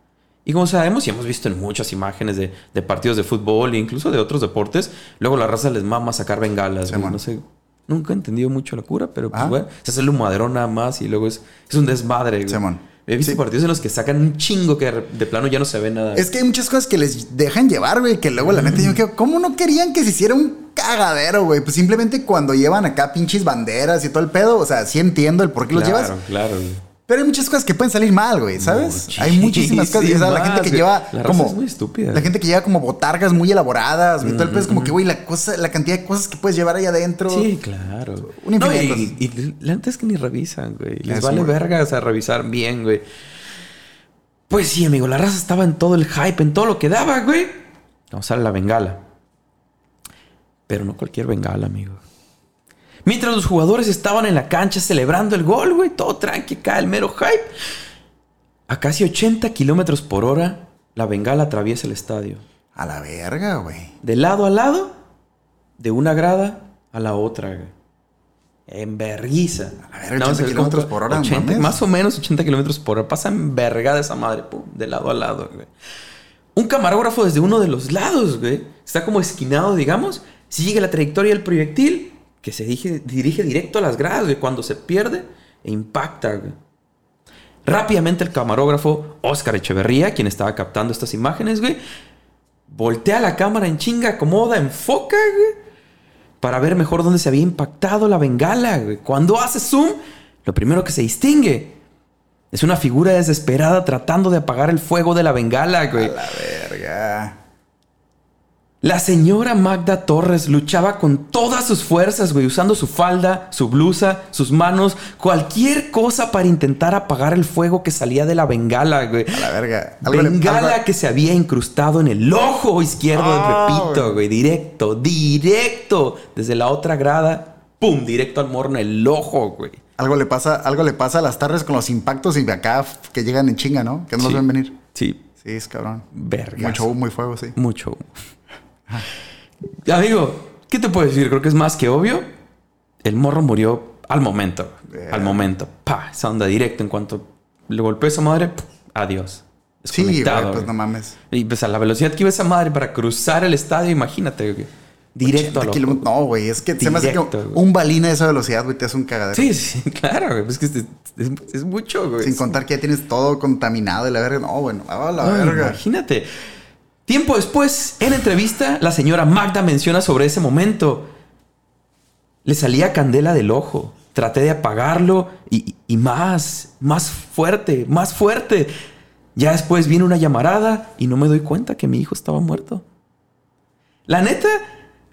A: Y como sabemos y hemos visto en muchas imágenes de, partidos de fútbol e incluso de otros deportes, luego la raza les mama sacar bengalas. no sé, nunca he entendido mucho la cura, pero pues, bueno, se hace el humadrón nada más y luego es, es un desmadre. He visto partidos en los que sacan un chingo que de plano ya no se ve nada.
B: Es que hay muchas cosas que les dejan llevar, güey, que luego la neta yo me ¿cómo no querían que se hiciera un cagadero, güey? Pues simplemente cuando llevan acá pinches banderas y todo el pedo, o sea, sí entiendo el por qué los llevas.
A: Claro, claro.
B: Pero hay muchas cosas que pueden salir mal, güey, ¿sabes? hay muchísimas cosas. la gente que lleva
A: la
B: como.
A: Es muy estúpida.
B: La gente que lleva como botargas muy elaboradas, güey. Todo el como que, güey, la cosa, la cantidad de cosas que puedes llevar ahí adentro.
A: Sí, claro. Un no, y, y, la neta es que ni revisan, güey. Les vale verga, o sea, revisar bien, güey. Pues sí, amigo, la raza estaba en todo el hype, en todo lo que daba, güey. Vamos a la bengala. Pero no cualquier bengala, amigo. Mientras los jugadores estaban en la cancha celebrando el gol, güey, todo tranqui, acá el mero hype. A casi 80 kilómetros por hora, la bengala atraviesa el estadio.
B: A la verga, güey.
A: De lado a lado, de una grada a la otra, güey. En verguiza.
B: A verga, 80 kilómetros por hora,
A: 80, Más o menos 80 kilómetros por hora. Pasa en verga de esa madre, pum, de lado a lado, güey. Un camarógrafo desde uno de los lados, güey. Está como esquinado, digamos. Sigue la trayectoria del proyectil que se dirige, directo a las gradas, güey. Cuando se pierde impacta, güey. Rápidamente el camarógrafo Oscar Echeverría, quien estaba captando estas imágenes, güey, voltea la cámara en chinga, acomoda, enfoca, güey, para ver mejor dónde se había impactado la bengala, güey. Cuando hace zoom, lo primero que se distingue es una figura desesperada tratando de apagar el fuego de la bengala, güey.
B: A la verga.
A: La señora Magda Torres luchaba con todas sus fuerzas, güey, usando su falda, su blusa, sus manos, cualquier cosa para intentar apagar el fuego que salía de la bengala, güey.
B: A la verga.
A: bengala que se había incrustado en el ojo izquierdo ah, repito, güey, directo, directo, desde la otra grada, pum, directo al morno, el ojo, güey.
B: Algo le pasa, algo le pasa a las tardes con los impactos y acá que llegan en chinga, ¿no? Que no los ven venir.
A: Sí.
B: Sí, es cabrón.
A: Verga.
B: Mucho humo y fuego, sí.
A: Mucho humo. Amigo, ¿qué te puedo decir? Creo que es más que obvio. El morro murió al momento. Al momento. Pa, esa onda directo. En cuanto le golpeó esa madre, adiós.
B: Sí, pues no mames.
A: Y pues a la velocidad que iba esa madre para cruzar el estadio, imagínate, Directo a
B: No, güey, es que se me hace que un balín a esa velocidad, güey, te hace un cagadero.
A: Sí, sí, claro, güey. Es que es, mucho, güey.
B: Sin contar que ya tienes todo contaminado y la verga. No, bueno, a la verga.
A: Imagínate. Tiempo después, en entrevista, la señora Magda menciona sobre ese momento. Le salía candela del ojo. Traté de apagarlo y, más, más fuerte, más fuerte. Ya después viene una llamarada y no me doy cuenta que mi hijo estaba muerto. La neta,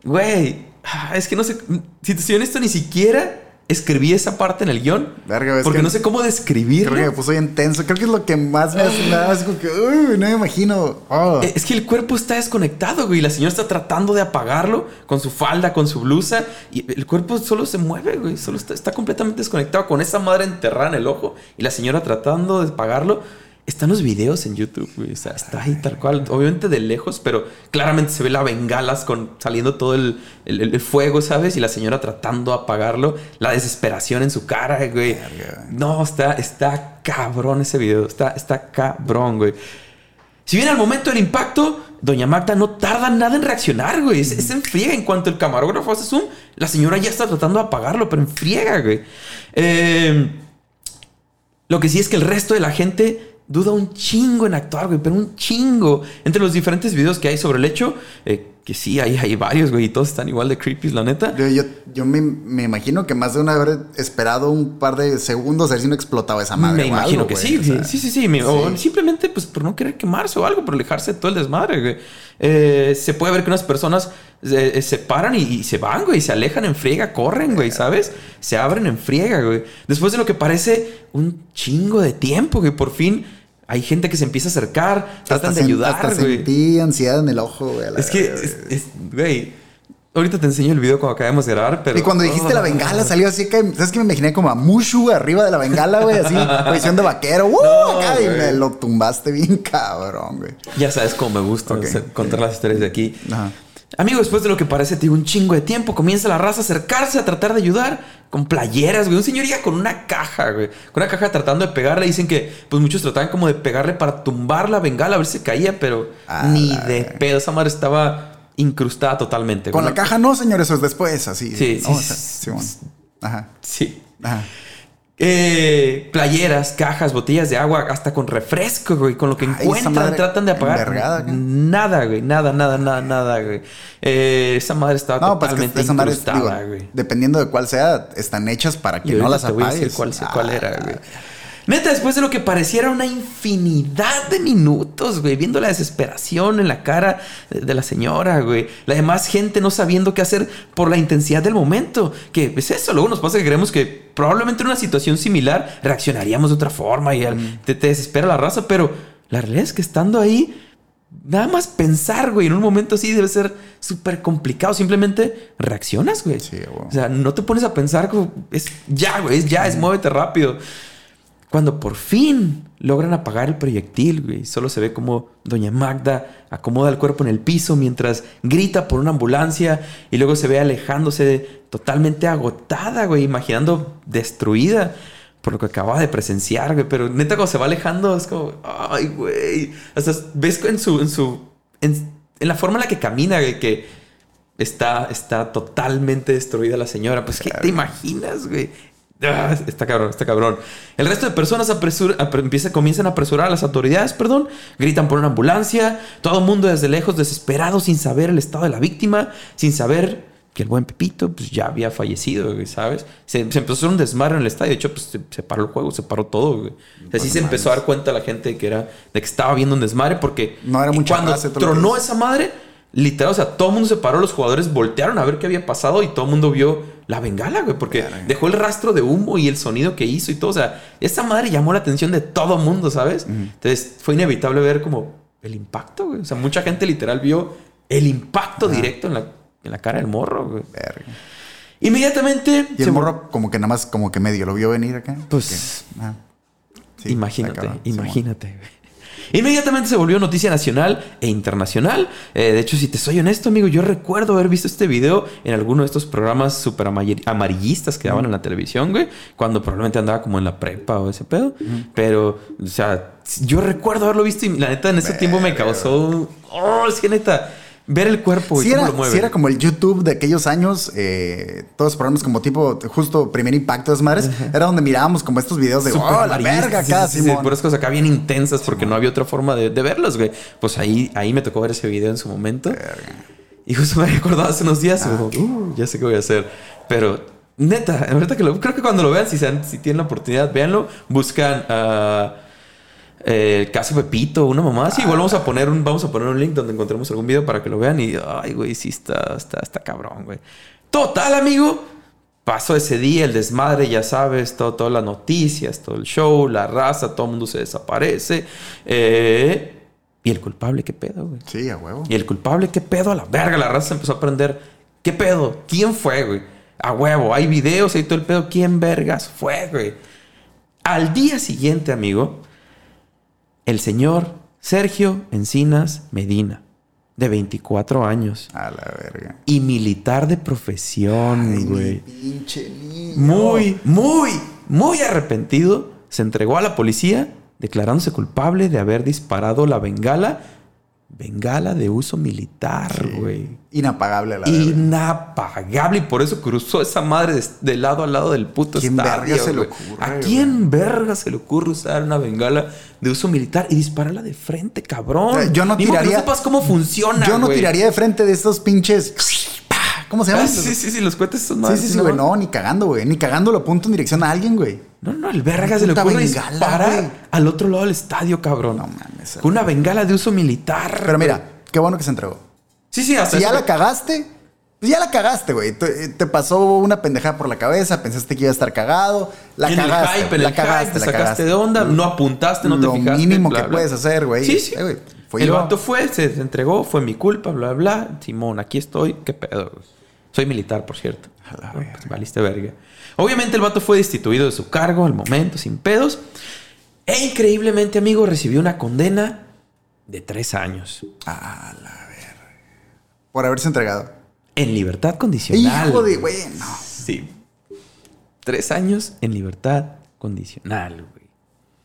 A: güey, ah, es que no sé, si te soy honesto, ni siquiera escribí esa parte en el guion. porque no sé cómo describirlo.
B: Creo que me puso bien tenso. Creo que es lo que más me hace nada. Es como que, uy, no me imagino.
A: Oh. Es que el cuerpo está desconectado, güey. La señora está tratando de apagarlo con su falda, con su blusa. Y el cuerpo solo se mueve, güey. Solo está, está completamente desconectado con esa madre enterrada en el ojo. Y la señora tratando de apagarlo. Están los videos en YouTube, güey. O sea, está ahí tal cual. Obviamente de lejos, pero claramente se ve la bengalas con saliendo todo el, el, fuego, ¿sabes? Y la señora tratando de apagarlo. La desesperación en su cara, güey. No, está, está cabrón ese video. Está, está cabrón, güey. Si bien al momento del impacto, Doña Magda no tarda nada en reaccionar, güey. Es, es en friega. En cuanto el camarógrafo hace zoom, la señora ya está tratando de apagarlo, pero en friega, güey. Eh, lo que sí es que el resto de la gente duda un chingo en actuar, güey, pero un chingo. Entre los diferentes videos que hay sobre el hecho, eh, que sí, hay, hay varios, güey, y todos están igual de creepy, la neta.
B: Yo, yo, me, imagino que más de una vez esperado un par de segundos a ver si no explotaba esa madre.
A: Me imagino que sí, sí, sí, sí, sí, O simplemente, pues, por no querer quemarse o algo, por alejarse de todo el desmadre, güey. Eh, se puede ver que unas personas eh, se paran y, y, se van, güey, se alejan en friega, corren, güey, ¿sabes? Se abren en friega, güey. Después de lo que parece un chingo de tiempo, güey, por fin hay gente que se empieza a acercar, tratan de ayudar, hasta
B: sentí ansiedad en el ojo, güey.
A: Es que, güey, ahorita te enseño el video cuando acabamos de grabar, pero...
B: Y cuando dijiste la bengala salió así que... ¿Sabes que me imaginé como a Mushu arriba de la bengala, güey? Así, posición de vaquero. ¡Uh! y me lo tumbaste bien cabrón, güey.
A: Ya sabes cómo me gusta contar las historias de aquí. Ajá. Amigo, después de lo que parece, te un chingo de tiempo, comienza la raza a acercarse a tratar de ayudar con playeras, güey. Un señor con una caja, güey. Con una caja tratando de pegarle. Dicen que, pues muchos trataban como de pegarle para tumbar la bengala a ver si caía, pero ni de pedo. Esa madre estaba incrustada totalmente.
B: Con la caja no, señor, eso es después, así.
A: Sí, sí, sí, Ajá. Sí. Ajá. Eh, playeras, cajas, botellas de agua, hasta con refresco, güey. Con lo que encuentran, tratan de apagar. nada, güey. Nada, nada, nada, nada, güey. Eh, esa madre estaba no, pues totalmente pues güey.
B: Dependiendo de cuál sea, están hechas para que no las apagues.
A: cuál, cuál era, güey. Neta, después de lo que pareciera una infinidad de minutos, güey, viendo la desesperación en la cara de la señora, güey, la demás gente no sabiendo qué hacer por la intensidad del momento, que es eso, luego nos pasa que creemos que probablemente en una situación similar reaccionaríamos de otra forma y te, te desespera la raza, pero la realidad es que estando ahí, nada más pensar, güey, en un momento así debe ser súper complicado. Simplemente reaccionas, güey. Sí, güey. O sea, no te pones a pensar, es ya, güey, es ya, es muévete rápido. Cuando por fin logran apagar el proyectil, güey, solo se ve como Doña Magda acomoda el cuerpo en el piso mientras grita por una ambulancia y luego se ve alejándose totalmente agotada, güey, imaginando destruida por lo que acababa de presenciar, güey. Pero neta, cuando se va alejando, es como, ay, güey. O sea, ves en su, en su, en, la forma en la que camina, güey, que está, está totalmente destruida la señora. Pues, ¿qué te imaginas, güey? Ah, está cabrón, está cabrón. El resto de personas empieza, comienzan a apresurar a las autoridades, perdón. Gritan por una ambulancia. Todo el mundo desde lejos desesperado sin saber el estado de la víctima, sin saber que el buen Pepito pues ya había fallecido, ¿sabes? Se, empezó a hacer un desmadre en el estadio. De hecho, pues se, paró el juego, se paró todo, güey. Así se empezó a dar cuenta la gente que era de que estaba viendo un desmadre porque
B: no era mucha
A: cuando tronó esa madre, literal, o sea, todo el mundo se paró, los jugadores voltearon a ver qué había pasado y todo el mundo vio la bengala, güey, porque dejó el rastro de humo y el sonido que hizo y todo. O sea, esa madre llamó la atención de todo el mundo, ¿sabes? Entonces fue inevitable ver como el impacto, güey. O sea, mucha gente literal vio el impacto directo en la, en la cara del morro, güey. Inmediatamente.
B: Y el morro, como que nada más, como que medio lo vio venir acá.
A: Pues. Ah, imagínate, imagínate, güey. Inmediatamente se volvió noticia nacional e internacional. Eh, de hecho, si te soy honesto, amigo, yo recuerdo haber visto este video en alguno de estos programas súper amarillistas que daban en la televisión, güey, cuando probablemente andaba como en la prepa o ese pedo. Pero, o sea, yo recuerdo haberlo visto y la neta en ese tiempo me causó... Oh, es que neta ver el cuerpo
B: y cómo lo mueve. Si era como el YouTube de aquellos años, eh, todos los programas como tipo, justo primer impacto de madres, era donde mirábamos como estos videos de, oh, la verga acá,
A: sí, sí, por cosas acá bien intensas porque no había otra forma de, de, verlos, güey. Pues ahí, ahí me tocó ver ese video en su momento. Y justo me recordado hace unos días, ah. uh, ya sé qué voy a hacer. Pero neta, verdad que lo, creo que cuando lo vean, si, sean, si tienen la oportunidad, véanlo, buscan... Uh, el caso Pepito, una mamá. Sí, igual vamos a poner un, vamos a poner un link donde encontremos algún video para que lo vean. Y ay, güey, sí está, está, está cabrón, güey. Total, amigo. Pasó ese día, el desmadre, ya sabes, todo, todas las noticias, todo el show, la raza, todo el mundo se desaparece. Eh, y el culpable, ¿qué pedo, güey?
B: Sí, a huevo.
A: Y el culpable, ¿qué pedo? A la verga, la raza empezó a aprender. ¿Qué pedo? ¿Quién fue, güey? A huevo, hay videos, hay todo el pedo. ¿Quién vergas fue, güey? Al día siguiente, amigo, el señor Sergio Encinas Medina, de 24 años.
B: A la verga.
A: Y militar de profesión, güey.
B: Pinche niño.
A: Muy, muy, muy arrepentido. Se entregó a la policía declarándose culpable de haber disparado la bengala bengala de uso militar, güey.
B: Inapagable, la
A: verdad. Inapagable. Y por eso cruzó esa madre de, lado a lado del puto ¿Quién estadio, verga se le ocurre, ¿A quién verga se le ocurre usar una bengala de uso militar y dispararla de frente, cabrón?
B: yo no tiraría...
A: no sepas cómo funciona,
B: Yo no tiraría de frente de estos pinches... ¿Cómo se llama? Ah,
A: sí, sí, sí, los cohetes son
B: más. Sí, sí, sí, güey. No, ni cagando, güey. Ni cagando lo apunto en dirección a alguien, güey.
A: No, no, el verga se le ocurre disparar al otro lado del estadio, cabrón. No mames. Una bengala de uso militar.
B: Pero mira, qué bueno que se entregó.
A: Sí, sí,
B: hasta Si ya la cagaste, pues ya la cagaste, güey. Te, pasó una pendejada por la cabeza, pensaste que iba a estar cagado, la cagaste.
A: El la cagaste, te sacaste de onda, no apuntaste, no te fijaste.
B: Lo mínimo que puedes hacer, güey.
A: Sí, sí. Eh, el vato fue, se entregó, fue mi culpa, bla, bla. Simón, aquí estoy, qué pedo. Soy militar, por cierto. pues valiste verga. Obviamente el vato fue destituido de su cargo al momento, sin pedos. E increíblemente, amigo, recibió una condena de tres años.
B: A la verga. Por haberse entregado.
A: En libertad condicional.
B: Hijo de bueno.
A: Sí. Tres años en libertad condicional, güey.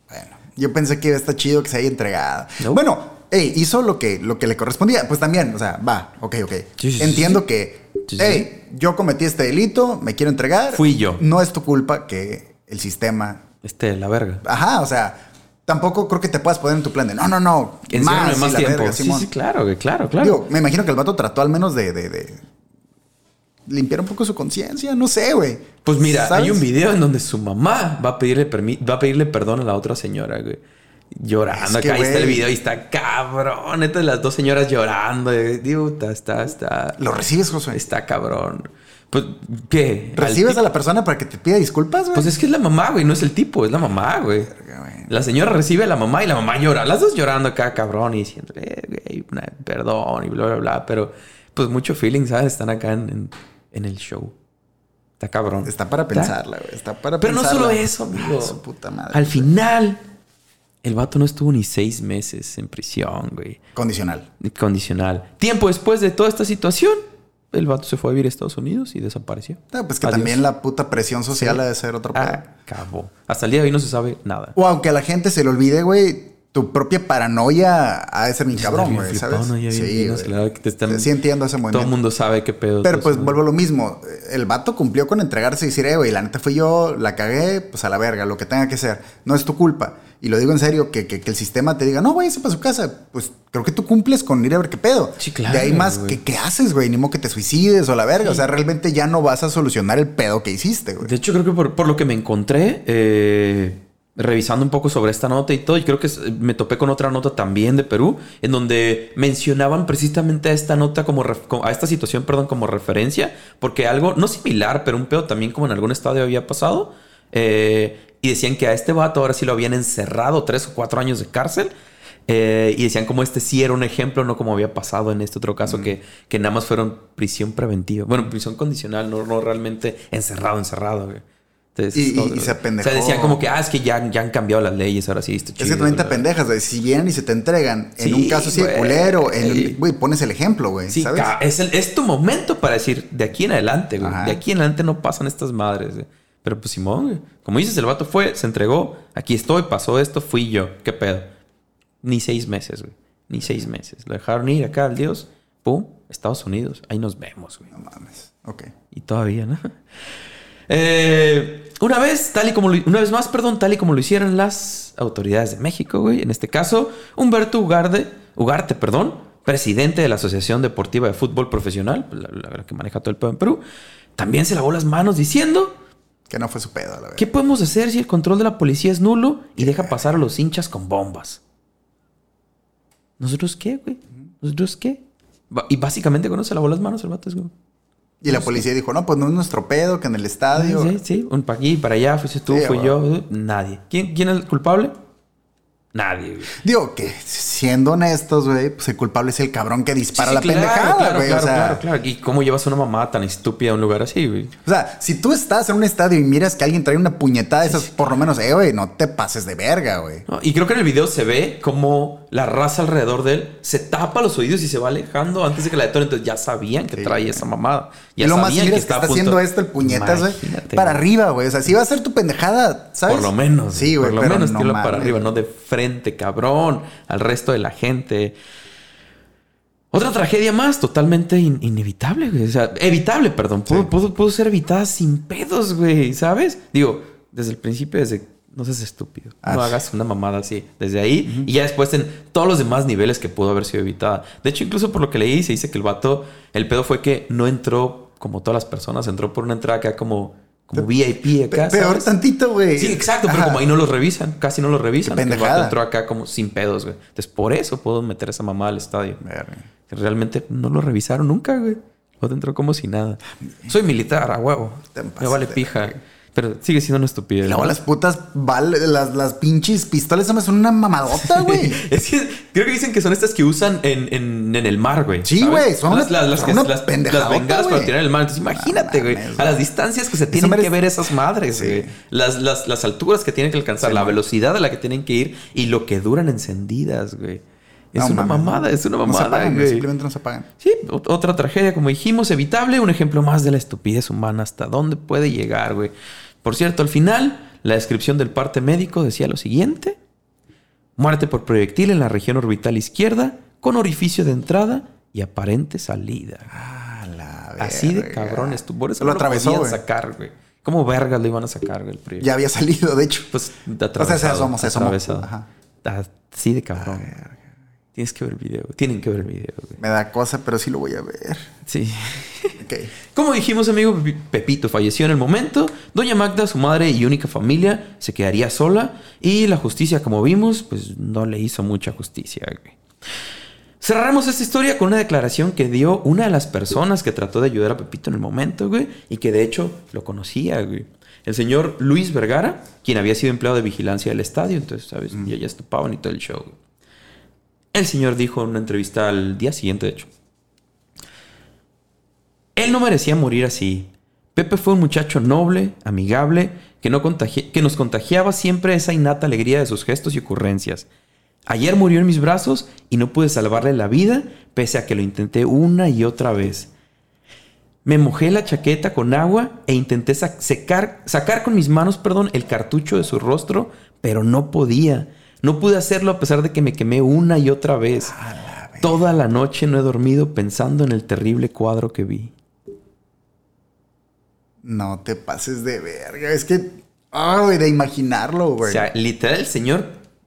B: Bueno, yo pensé que iba a estar chido que se haya entregado. Bueno, hey, hizo lo que, lo que le correspondía. Pues también, o sea, va, ok, ok. Entiendo que hey, yo cometí este delito, me quiero entregar.
A: Fui yo.
B: No es tu culpa que el sistema.
A: Esté la verga.
B: Ajá, o sea, tampoco creo que te puedas poner en tu plan de no, no, no.
A: Más, más tiempo. sí, sí, claro, claro, claro. Digo,
B: me imagino que el vato trató al menos de, de, limpiar un poco su conciencia, no sé, güey.
A: Pues mira, hay un video en donde su mamá va a pedirle, va a pedirle perdón a la otra señora, güey llorando. Acá está el video y está cabrón. Neta, las dos señoras llorando. Digo, está, está.
B: ¿Lo recibes, José?
A: Está cabrón. Pues, ¿qué?
B: ¿Recibes a la persona para que te pida disculpas, güey?
A: Pues es que es la mamá, güey, no es el tipo, es la mamá, güey. La señora recibe a la mamá y la mamá llora. Las dos llorando acá, cabrón, y diciendo, eh, perdón y bla, bla, bla. Pero pues mucho feeling, ¿sabes? Están acá en, el show. Está cabrón.
B: Está para pensarla, güey. Está para
A: Pero no solo eso, amigo. Su puta madre. Al final, el vato no estuvo ni seis meses en prisión, güey.
B: Condicional.
A: Condicional. Tiempo después de toda esta situación, el vato se fue a vivir a Estados Unidos y desapareció.
B: No, pues que también la puta presión social ha de ser otro
A: Acabó. Hasta el día de hoy no se sabe nada.
B: O aunque a la gente se le olvide, güey, tu propia paranoia ha de ser mi cabrón, güey, ¿sabes? sí, sí entiendo ese momento.
A: Todo el mundo sabe qué pedo.
B: Pero pues vuelvo a lo mismo. El vato cumplió con entregarse y decir, eh, güey, la neta fui yo, la cagué, pues a la verga, lo que tenga que ser. No es tu culpa. Y lo digo en serio, que, que, el sistema te diga, no, güey, para su casa. Pues creo que tú cumples con ir a ver qué pedo.
A: Sí, claro.
B: De ahí más, que, ¿qué haces, güey? Ni modo que te suicides o la verga. O sea, realmente ya no vas a solucionar el pedo que hiciste, güey.
A: De hecho, creo que por, por lo que me encontré, eh revisando un poco sobre esta nota y todo, y creo que me topé con otra nota también de Perú, en donde mencionaban precisamente a esta nota como, a esta situación, perdón, como referencia, porque algo, no similar, pero un pedo también como en algún estadio había pasado, eh, y decían que a este vato ahora sí lo habían encerrado tres o cuatro años de cárcel. Eh, y decían como este sí era un ejemplo, no como había pasado en este otro caso, que, que nada más fueron prisión preventiva. Bueno, prisión condicional, no, no realmente encerrado, encerrado. Güey
B: y, se apendejó.
A: O sea, decían como que, ah, es que ya, ya han cambiado las leyes, ahora sí,
B: está chido. Es que también te pendejas, güey. Si vienen y se te entregan en un caso así de culero, güey, pones el ejemplo, güey.
A: Sí, ¿sabes? Es, es tu momento para decir, de aquí en adelante, güey. De aquí en adelante no pasan estas madres, güey. Pero pues Simón, güey. Como dices, el vato fue, se entregó, aquí estoy, pasó esto, fui yo. ¿Qué pedo? Ni seis meses, güey. Ni seis meses. Lo dejaron ir acá al Dios. Pum, Estados Unidos. Ahí nos vemos, güey.
B: No mames. Ok.
A: Y todavía, ¿no? Eh, una vez, tal y como una vez más, perdón, tal y como lo hicieron las autoridades de México, güey. En este caso, Humberto Ugarte, Ugarte, perdón, presidente de la Asociación Deportiva de Fútbol Profesional, la, que maneja todo el pedo en Perú, también se lavó las manos diciendo
B: que no fue su pedo, la verdad.
A: ¿Qué podemos hacer si el control de la policía es nulo y deja pasar a los hinchas con bombas? ¿Nosotros qué, güey? ¿Nosotros qué? Y básicamente cuando se lavó las manos el vato es, güey.
B: Y la policía dijo, no, pues no es nuestro pedo, que en el estadio.
A: Sí, sí, un para aquí, para allá, fuiste tú, fui yo, nadie. ¿Quién, ¿Quién es el culpable? Nadie,
B: Digo que siendo honestos, güey, pues el culpable es el cabrón que dispara la pendejada,
A: claro, güey. Claro, claro, claro. ¿Y cómo llevas una mamá tan estúpida a un lugar así, güey?
B: O sea, si tú estás en un estadio y miras que alguien trae una puñetada de esas, por lo menos, eh, güey, no te pases de verga, güey.
A: y creo que en el video se ve como la raza alrededor de él se tapa los oídos y se va alejando antes de que la detone. Entonces ya sabían que traía esa mamada. Ya
B: y lo más que, que está haciendo esto el puñetas, güey. Para arriba, güey. O sea, si va a ser tu pendejada, ¿sabes?
A: Por lo menos. Sí, güey. Por lo menos no para arriba, no de frente, cabrón, al resto de la gente. Otra tragedia más, totalmente inevitable, güey. O sea, evitable, perdón. Pudo, ser evitada sin pedos, güey, ¿sabes? Digo, desde el principio, desde no seas estúpido. no hagas una mamada así. Desde ahí y ya después en todos los demás niveles que pudo haber sido evitada. De hecho, incluso por lo que leí, se dice que el vato, el pedo fue que no entró como todas las personas, entró por una entrada acá como, como VIP acá.
B: Peor tantito, güey.
A: Sí, exacto, pero como ahí no los revisan, casi no los revisan. El vato entró acá como sin pedos, güey. Entonces, por eso puedo meter esa mamada al estadio. Realmente no lo revisaron nunca, güey. Vato entró como si nada. Soy militar, a huevo. Me vale pija. Pero sigue siendo una estupidez.
B: No, las putas las, las pinches pistolas son una mamadota, güey.
A: es que creo que dicen que son estas que usan en, en, en el mar, güey.
B: Sí, güey. Son
A: las, las, las, las, las bengalas para tirar en el mar. Entonces, imagínate, güey. A las distancias que se tienen que ver esas madres, güey. Las, las, las alturas que tienen que alcanzar, la velocidad a la que tienen que ir y lo que duran encendidas, güey. Es una mamada, es una mamada. No se apagan,
B: simplemente no se apagan.
A: Sí, otra tragedia, como dijimos, evitable. Un ejemplo más de la estupidez humana. ¿Hasta dónde puede llegar, güey? Por cierto, al final, la descripción del parte médico decía lo siguiente. Muerte por proyectil en la región orbital izquierda, con orificio de entrada y aparente salida.
B: Ah, la
A: Así de cabrones. Por eso lo, atravesó, lo sacar, güey. ¿Cómo vergas lo iban a sacar, güey, el
B: Ya había salido, de hecho.
A: Pues atravesado. O sea, somos, atravesado. Ajá. Así de cabrón. Tienes que ver el video. Tienen que ver el video.
B: Me da cosa, pero sí lo voy a ver.
A: Sí. Como dijimos, amigo, Pepito falleció en el momento. Doña Magda, su madre y única familia, se quedaría sola. Y la justicia, como vimos, pues no le hizo mucha justicia. Cerraremos esta historia con una declaración que dio una de las personas que trató de ayudar a Pepito en el momento, güey, y que de hecho lo conocía, güey. El señor Luis Vergara, quien había sido empleado de vigilancia del estadio, entonces, ¿sabes? Mm. Ya, ya estupaban y todo el show. El señor dijo en una entrevista al día siguiente, de hecho. Él no merecía morir así. Pepe fue un muchacho noble, amigable, que, no que nos contagiaba siempre esa innata alegría de sus gestos y ocurrencias. Ayer murió en mis brazos y no pude salvarle la vida, pese a que lo intenté una y otra vez. Me mojé la chaqueta con agua e intenté secar, sacar con mis manos perdón, el cartucho de su rostro, pero no podía. No pude hacerlo a pesar de que me quemé una y otra vez. Toda la noche no he dormido pensando en el terrible cuadro que vi.
B: No te pases de verga. Es que. Ay, de imaginarlo, güey.
A: O sea, literal, el señor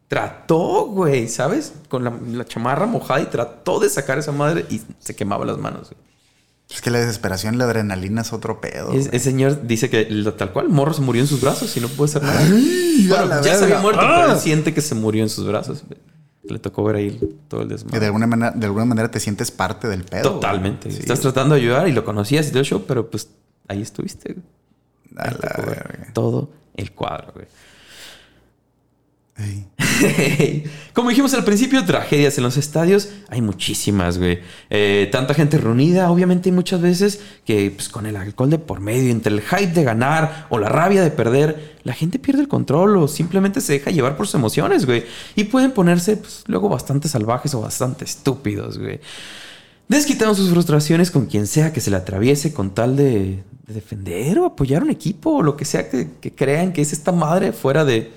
A: trató, güey, ¿sabes? Con la, chamarra mojada y trató de sacar esa madre y se quemaba las manos.
B: Es que la desesperación, la adrenalina es otro pedo.
A: el señor dice que tal cual, Morro se murió en sus brazos y no puede ser nada. bueno, ya se había muerto, pero él ¡Ah! siente que se murió en sus brazos. Le tocó ver ahí todo el desmadre.
B: Que de alguna manera, de alguna manera te sientes parte del pedo.
A: Totalmente. Estás tratando de ayudar y lo conocías y todo el show, pero pues ahí estuviste. todo el cuadro, güey. Como dijimos al principio, tragedias en los estadios hay muchísimas, güey. Eh, tanta gente reunida, obviamente muchas veces que pues, con el alcohol de por medio, entre el hype de ganar o la rabia de perder, la gente pierde el control o simplemente se deja llevar por sus emociones, güey. Y pueden ponerse pues, luego bastante salvajes o bastante estúpidos, güey. Desquitamos sus frustraciones con quien sea que se le atraviese con tal de, defender o apoyar un equipo o lo que sea que crean que es esta madre fuera de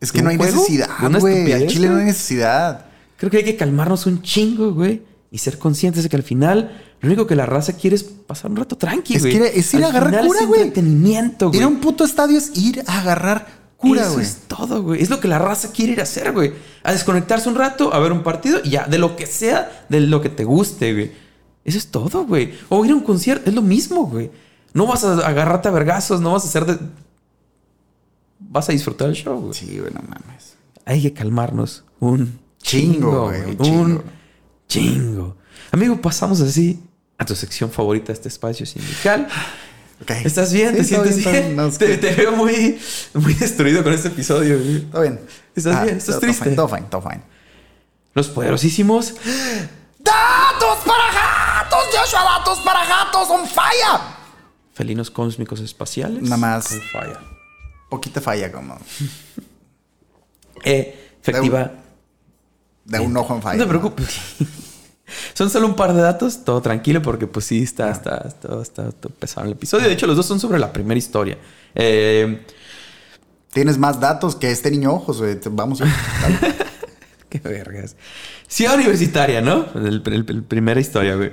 B: es que no hay necesidad, güey. Chile no hay necesidad.
A: Creo que hay que calmarnos un chingo, güey. Y ser conscientes de que al final lo único que la raza quiere es pasar un rato tranquilo,
B: güey. Es, ir a agarrar cura, güey.
A: entretenimiento, güey.
B: Ir a un puto estadio es ir a agarrar güey.
A: Eso es todo, güey. Es lo que la raza quiere ir a hacer, güey. A desconectarse un rato, a ver un partido y ya, de lo que sea, de lo que te guste, güey. Eso es todo, güey. O ir a un concierto, es lo mismo, güey. No vas a agarrarte a vergazos, no vas a hacer de vas a disfrutar el show, güey.
B: Sí, güey, no mames.
A: Hay que calmarnos un chingo, güey. Un, chingo. Amigo, pasamos así a tu sección favorita de este espacio sindical. Okay. ¿Estás bien? ¿Te sientes bien? te, veo muy, muy destruido con este episodio. Güey.
B: Todo bien.
A: ¿Estás ah, bien? ¿Estás triste?
B: Todo fine, todo fine.
A: Los poderosísimos...
B: ¡Datos para gatos! ¡Joshua, datos para gatos! ¡On fire!
A: Felinos cósmicos espaciales.
B: Nada más. On fire poquita falla como.
A: Eh, efectiva.
B: De un, ojo en falla.
A: No te preocupes. Son solo un par de datos, todo tranquilo, porque pues sí, está, está, está, está, pesado el episodio. De hecho, los dos son sobre la primera historia. Eh,
B: Tienes más datos que este niño ojos, güey. Vamos.
A: Qué vergas. Ciudad universitaria, ¿no? El, primera historia, güey.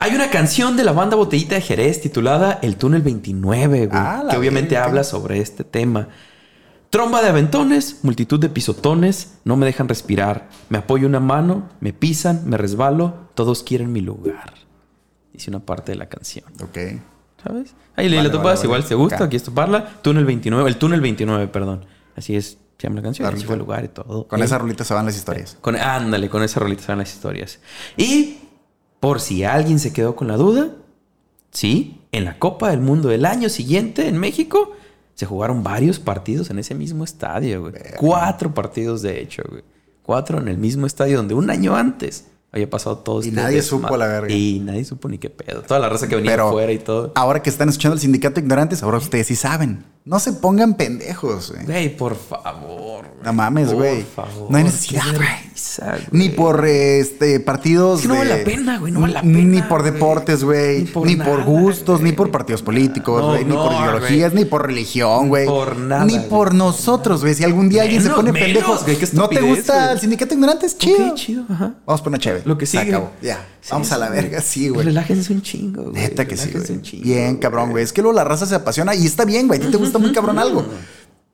A: Hay una canción de la banda Botellita de Jerez titulada El Túnel 29, güey, ah, que obviamente habla sobre este tema. Tromba de aventones, multitud de pisotones, no me dejan respirar. Me apoyo una mano, me pisan, me resbalo, todos quieren mi lugar. Dice una parte de la canción.
B: Ok.
A: ¿Sabes? Ahí le topas, igual se gusta, aquí es toparla. Túnel 29, el túnel 29, perdón. Así es, se llama la canción, así fue el lugar y todo.
B: Con esa rolita se van las historias.
A: Con, ándale, con esa rolita se van las historias. Y por si alguien se quedó con la duda, sí, en la Copa del Mundo del año siguiente en México se jugaron varios partidos en ese mismo estadio, güey. Cuatro partidos, de hecho, güey. Cuatro en el mismo estadio donde un año antes había pasado todo
B: Y este nadie supo la verga.
A: Y nadie supo ni qué pedo. Toda la raza que venía afuera y todo.
B: Ahora que están escuchando el sindicato de ignorantes, ahora ustedes sí saben. No se pongan pendejos, güey.
A: Güey, por favor.
B: No mames, güey. No hay necesidad, güey. Ni por este partidos.
A: no vale la pena, güey. No vale la pena.
B: Ni por deportes, güey. Ni, por, gustos, ni por partidos políticos, güey. ni por ideologías, ni por religión, güey.
A: Por nada.
B: Ni por nosotros, güey. Si algún día alguien se pone pendejo. ¿No te gusta el sindicato de ignorantes? Chido.
A: chido. Ajá.
B: Vamos por una chévere.
A: Lo que sigue.
B: Ya. Vamos a la verga, sí, güey.
A: Relájense un chingo, güey.
B: Neta que sí, güey. Bien, cabrón, güey. Es que luego la raza se apasiona y está bien, güey. A ti te gusta muy cabrón algo.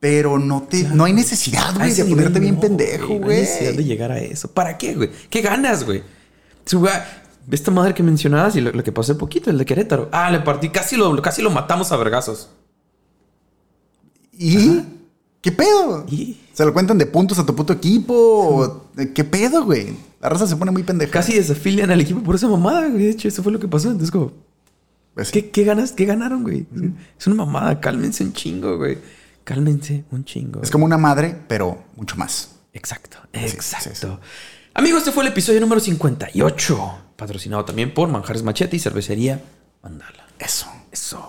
B: Pero no te, no hay necesidad, güey, de ponerte bien pendejo, güey. No hay
A: necesidad de llegar a eso. ¿Para qué, güey? ¿Qué ganas, güey? Esta madre que mencionabas y lo, que pasó poquito, el de Querétaro. Ah, le partí, casi lo, casi lo matamos a vergazos.
B: ¿Y? ¿Qué pedo? ¿Se lo cuentan de puntos a tu puto equipo? ¿Qué pedo, güey? La raza se pone muy pendeja.
A: Casi desafilian al equipo por esa mamada, güey. De hecho, eso fue lo que pasó. Entonces, como... Pues ¿Qué, ¿Qué, ganas? ¿Qué ganaron, güey? Es una mamada. Cálmense un chingo, güey. Cálmense un chingo.
B: Es como una madre, pero mucho más.
A: Exacto. Exacto. Amigos, este fue el episodio número 58. Patrocinado también por Manjares Machete y Cervecería Mandala.
B: Eso.
A: Eso.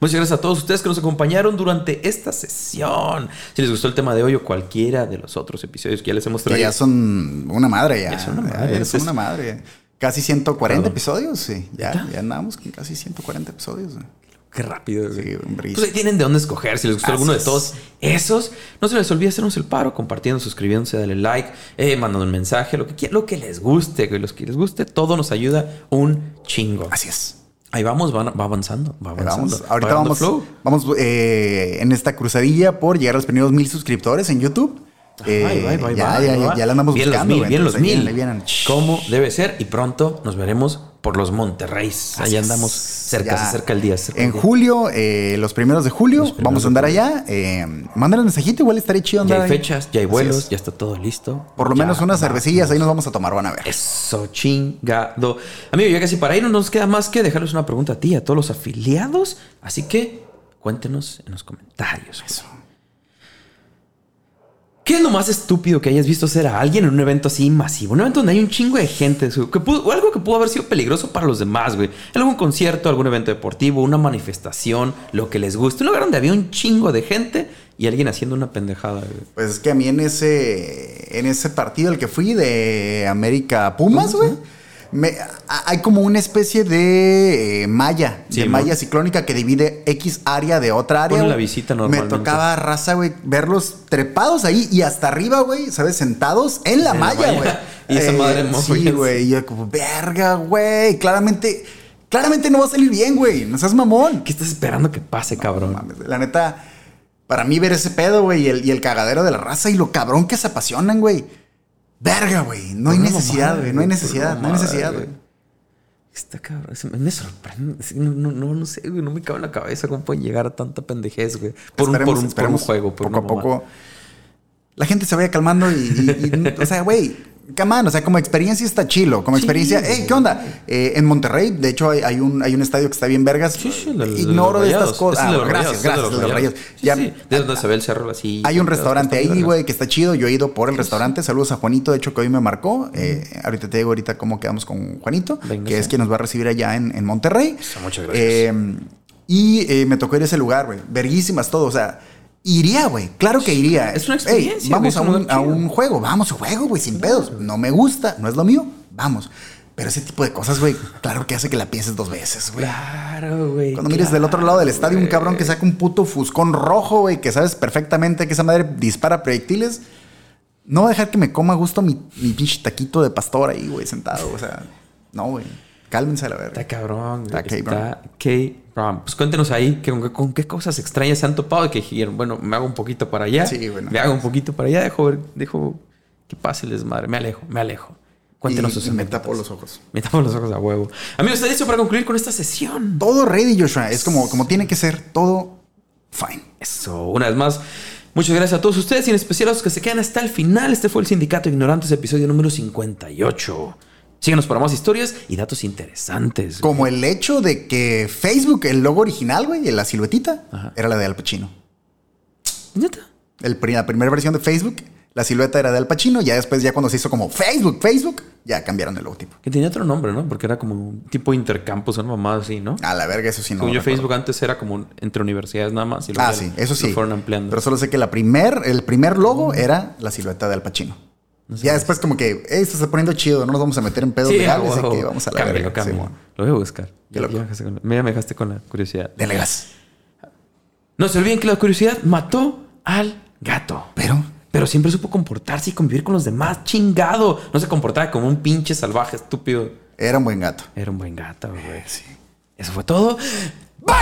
A: Muchas gracias a todos ustedes que nos acompañaron durante esta sesión. Si les gustó el tema de hoy o cualquiera de los otros episodios que ya les hemos traído.
B: Ya son una madre, ya. Ya son una madre. Ya son una madre. Casi 140 episodios, sí. Ya, ya andamos con casi 140 episodios.
A: Qué rápido. Sí, un Pues ahí tienen de dónde escoger. Si les gustó alguno de todos esos, no se les olvide hacernos el paro, compartiendo, suscribiéndose, darle like, eh, mandando un mensaje, lo que, lo que les guste, los que les guste, todo nos ayuda un chingo.
B: Así es.
A: Ahí vamos, va, avanzando, va avanzando.
B: ahorita vamos, vamos eh, en esta cruzadilla por llegar a los primeros mil suscriptores en YouTube. Ya, ya, ya, ya, la andamos
A: bien buscando. Los bien los mil. ¿Cómo debe ser? Y pronto nos veremos por los Monterreys. Allá andamos cerca, se acerca el día.
B: en julio, eh, los primeros de julio, vamos a andar allá. Eh, mándale un mensajito, igual estaría chido andar
A: Ya hay fechas, ya hay vuelos, ya está todo listo.
B: Por lo menos unas cervecillas, ahí nos vamos a tomar, van a ver.
A: Eso, chingado. Amigo, ya casi para ir no nos queda más que dejarles una pregunta a ti, a todos los afiliados. Así que cuéntenos en los comentarios. Eso. ¿Qué es lo más estúpido que hayas visto hacer a alguien en un evento así masivo? Un evento donde hay un chingo de gente, que o algo que pudo haber sido peligroso para los demás, güey. Algún concierto, algún evento deportivo, una manifestación, lo que les guste. Un lugar donde había un chingo de gente y alguien haciendo una pendejada, güey.
B: Pues es que a mí en ese, en ese partido al que fui de América Pumas, güey hay como una especie de eh, malla, de malla ciclónica que divide X área de otra área.
A: la visita normalmente.
B: Me tocaba raza, güey, verlos trepados ahí y hasta arriba, güey, ¿sabes? Sentados en la malla, güey.
A: y esa madre
B: eh, Sí, güey. Y yo como, verga, güey. Claramente, claramente no va a salir bien, güey. No seas mamón.
A: ¿Qué estás esperando que pase, cabrón?
B: la neta, para mí ver ese pedo, güey, y el, y el cagadero de la raza y lo cabrón que se apasionan, güey. Verga, güey. No hay necesidad, güey. No hay necesidad. No hay necesidad, güey.
A: Está cabrón. Me sorprende. No, no, no, sé, güey. No me cabe en la cabeza cómo pueden llegar a tanta pendejez, güey. Por, un, por, un, por un juego.
B: Por poco a poco. La gente se vaya calmando y o sea, güey Camán, o sea, como experiencia está chilo. Como experiencia, hey, ¿qué onda? Eh, en Monterrey, de hecho, hay, un, hay un estadio que está bien vergas. Sí, sí, Ignoro de, estas cosas. Ah, gracias, gracias, de los rayos.
A: Ya, de donde se ve el cerro así.
B: Hay un restaurante ahí, güey, que está chido. Yo he ido por el restaurante. Saludos a Juanito, de hecho, que hoy me marcó. Eh, ahorita te digo ahorita cómo quedamos con Juanito, que es quien nos va a recibir allá en, en Monterrey.
A: Muchas gracias. Eh,
B: y me tocó ir a ese lugar, güey. Verguísimas todo, o sea Iría, güey. Claro que iría.
A: Es una experiencia.
B: vamos a un, juego. Vamos a un juego, güey, sin pedos. No me gusta, no es lo mío. Vamos. Pero ese tipo de cosas, güey, claro que hace que la pienses dos veces, güey.
A: Claro, güey.
B: Cuando mires del otro lado del estadio un cabrón que saca un puto fuscón rojo, güey, que sabes perfectamente que esa madre dispara proyectiles, no va a dejar que me coma a gusto mi, mi pinche taquito de pastor ahí, güey, sentado. O sea, no, güey. Cálmense a la verga.
A: Está cabrón. Está cabrón. Pues cuéntenos ahí con, qué cosas extrañas se han topado y que dijeron, bueno, me hago un poquito para allá. Sí, bueno. Me hago un poquito para allá, dejo ver, dejo que pase el desmadre. Me alejo, me alejo. Cuéntenos sus
B: Me tapo los ojos.
A: Me tapo los ojos a huevo. Amigos, está listo para concluir con esta sesión.
B: Todo ready, Joshua. Es como, como tiene que ser. Todo fine.
A: Eso. Una vez más. Muchas gracias a todos ustedes y en especial a los que se quedan hasta el final. Este fue el Sindicato Ignorantes, episodio número 58. Síguenos para más historias y datos interesantes.
B: Como el hecho de que Facebook, el logo original, güey, la siluetita, era la de Al Pacino.
A: ¿Neta?
B: la primera versión de Facebook, la silueta era de Al Pacino. Ya después, ya cuando se hizo como Facebook, Facebook, ya cambiaron el logotipo.
A: Que tenía otro nombre, ¿no? Porque era como un tipo intercampus, una mamá así, ¿no?
B: A la verga, eso sí no.
A: yo Facebook antes era como entre universidades nada más.
B: Y ah, sí, eso sí.
A: Lo fueron ampliando.
B: Pero solo sé que la primer, el primer logo era la silueta de Al Pacino ya después como que, esto se está poniendo chido, no nos vamos a meter en pedos legales, así que vamos a la verga.
A: Lo voy a buscar. Ya, me dejaste con la curiosidad.
B: Delegas.
A: No se olviden que la curiosidad mató al gato.
B: Pero...
A: Pero siempre supo comportarse y convivir con los demás. Chingado. No se comportaba como un pinche salvaje estúpido.
B: Era un buen gato.
A: Era un buen gato, güey. Sí. Eso fue todo. Bye.